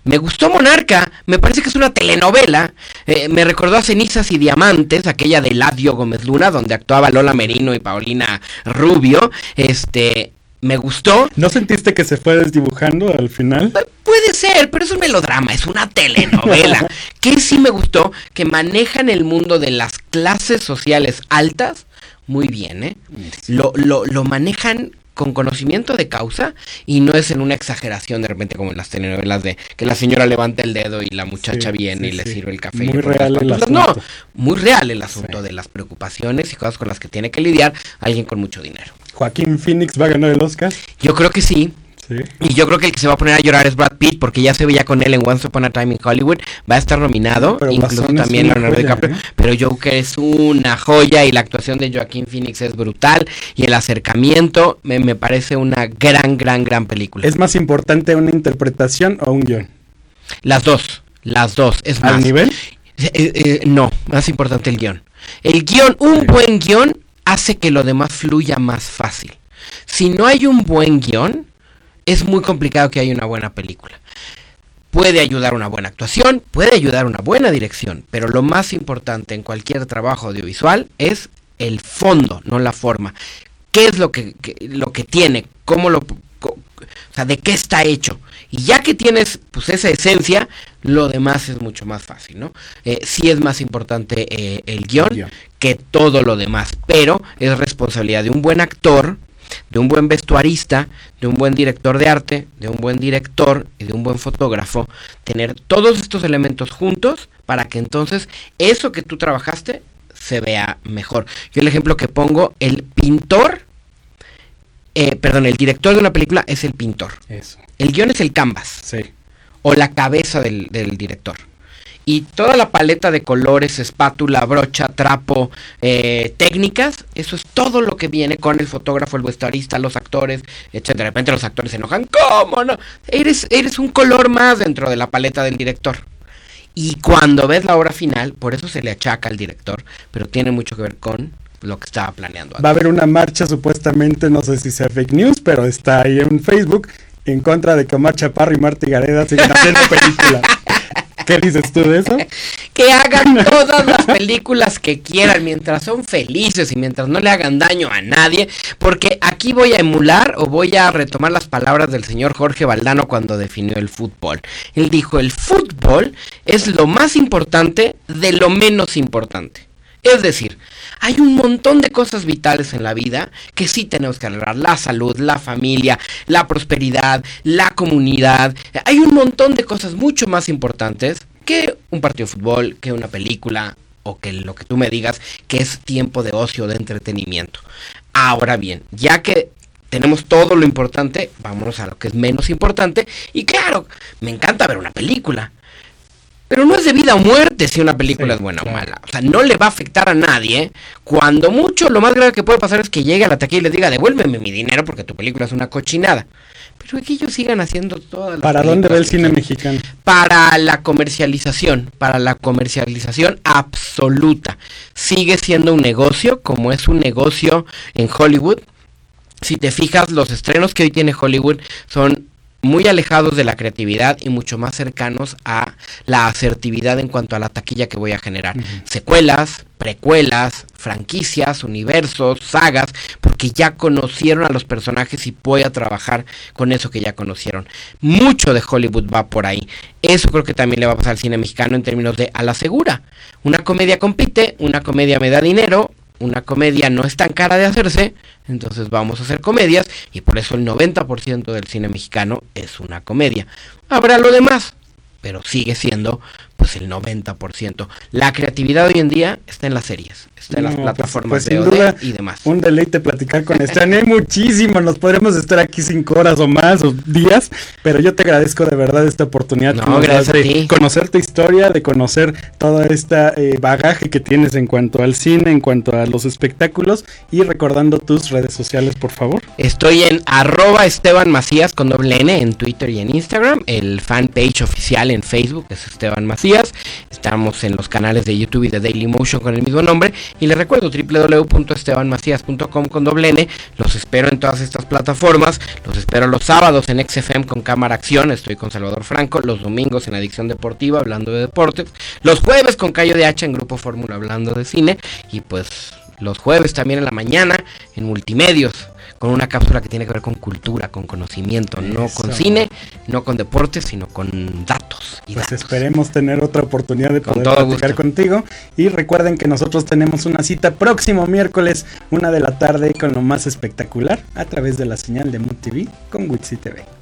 Me gustó Monarca, me parece que es una telenovela. eh, me recordó a Cenizas y Diamantes, aquella de Ladio Gómez Luna, donde actuaba Lola Merino y Paulina Rubio. Este, me gustó. ¿No sentiste que se fue desdibujando al final? Puede ser, pero es un melodrama, es una telenovela. que sí me gustó, que manejan el mundo de las clases sociales altas muy bien, ¿eh? Lo, lo, lo manejan con conocimiento de causa y no es en una exageración de repente como en las telenovelas de que la señora levanta el dedo y la muchacha Sí, viene sí, y le sí. sirve el café. y Muy las real el pantuflas. No, asunto. muy real el asunto de las preocupaciones y cosas con las que tiene que lidiar alguien con mucho dinero. Joaquín Phoenix va a ganar el Oscar. Yo creo que sí. Sí. Y yo creo que el que se va a poner a llorar es Brad Pitt, porque ya se veía con él en Once Upon a Time in Hollywood. Va a estar nominado, Pero incluso también Leonardo joya, DiCaprio. ¿eh? Pero Joker es una joya y la actuación de Joaquín Phoenix es brutal. Y el acercamiento me, me parece una gran, gran, gran película. ¿Es más importante una interpretación o un guion? Las dos, las dos. Es ¿Al más. nivel? Eh, eh, no, más importante el guion. El guion, un buen guion hace que lo demás fluya más fácil. Si no hay un buen guion, es muy complicado que haya una buena película. Puede ayudar una buena actuación, puede ayudar una buena dirección, pero lo más importante en cualquier trabajo audiovisual es el fondo, no la forma. ¿Qué es lo que, que- lo que tiene? ¿Cómo lo, o sea, de qué está hecho? Y ya que tienes pues esa esencia, lo demás es mucho más fácil, ¿no? Eh, sí es más importante eh, el guion que todo lo demás, pero es responsabilidad de un buen actor, de un buen vestuarista, de un buen director de arte, de un buen director y de un buen fotógrafo, tener todos estos elementos juntos para que entonces eso que tú trabajaste se vea mejor. Yo el ejemplo que pongo, el pintor eh, perdón, el director de una película es el pintor. Eso. El guion es el canvas. Sí. O la cabeza del, del director. Y toda la paleta de colores, espátula, brocha, trapo, eh, técnicas, eso es todo lo que viene con el fotógrafo, el vestuarista, los actores, etc. De repente los actores se enojan. ¿Cómo no? Eres, eres un color más dentro de la paleta del director. Y cuando ves la obra final, por eso se le achaca al director, pero tiene mucho que ver con lo que estaba planeando. Va a haber una marcha supuestamente, no sé si sea fake news, pero está ahí en Facebook en contra de que Omar Chaparro y Marta Gareda sigan haciendo películas. ¿Qué dices tú de eso? Que hagan todas las películas que quieran mientras son felices y mientras no le hagan daño a nadie. Porque aquí voy a emular o voy a retomar las palabras del señor Jorge Valdano cuando definió el fútbol. Él dijo, el fútbol es lo más importante de lo menos importante. Es decir, hay un montón de cosas vitales en la vida que sí tenemos que arreglar. La salud, la familia, la prosperidad, la comunidad. Hay un montón de cosas mucho más importantes que un partido de fútbol, que una película o que lo que tú me digas que es tiempo de ocio, de entretenimiento. Ahora bien, ya que tenemos todo lo importante, vámonos a lo que es menos importante. Y claro, me encanta ver una película. Pero no es de vida o muerte si una película es buena o mala. O sea, no le va a afectar a nadie. Cuando mucho, lo más grave que puede pasar es que llegue a la taquilla y le diga, devuélveme mi dinero porque tu película es una cochinada. Pero que ellos sigan haciendo todas las ¿Para dónde va el cine mexicano? Para la comercialización, para la comercialización absoluta. Sigue siendo un negocio, como es un negocio en Hollywood. Si te fijas, los estrenos que hoy tiene Hollywood son muy alejados de la creatividad y mucho más cercanos a la asertividad en cuanto a la taquilla que voy a generar. Secuelas, precuelas, franquicias, universos, sagas, porque ya conocieron a los personajes y voy a trabajar con eso que ya conocieron. Mucho de Hollywood va por ahí. Eso creo que también le va a pasar al cine mexicano en términos de a la segura. Una comedia compite, una comedia me da dinero, una comedia no es tan cara de hacerse, entonces vamos a hacer comedias y por eso el 90% del cine mexicano es una comedia. Habrá lo demás, pero sigue siendo pues el 90%. La creatividad hoy en día está en las series, está en las No, pues- plataformas pues de sin duda, y demás. Un deleite platicar con Esteban. Hay muchísimo, nos podremos estar aquí cinco horas o más o días, pero yo te agradezco de verdad esta oportunidad. No, gracias a de ti. conocer tu historia, de conocer toda esta eh, bagaje que tienes en cuanto al cine, en cuanto a los espectáculos y recordando tus redes sociales, por favor. Estoy en arroba Esteban Macías con doble N en Twitter y en Instagram. El fanpage oficial en Facebook es Esteban Macías. Estamos en los canales de YouTube y de Dailymotion con el mismo nombre. Y les recuerdo www.estebanmacías.com con doble N. Los espero en todas estas plataformas. Los espero los sábados en XFM con Cámara Acción. Estoy con Salvador Franco. Los domingos en Adicción Deportiva hablando de deportes. Los jueves con Cayo de Hacha en Grupo Fórmula hablando de cine. Y pues los jueves también en la mañana en Multimedios con una cápsula que tiene que ver con cultura, con conocimiento, no con cine, no con deportes, sino con datos. Y Pues esperemos tener otra oportunidad de Con poder todo platicar contigo. Y recuerden que nosotros tenemos una cita próximo miércoles, una de la tarde, con lo más espectacular, a través de la señal de Mood TV con Witsi TV.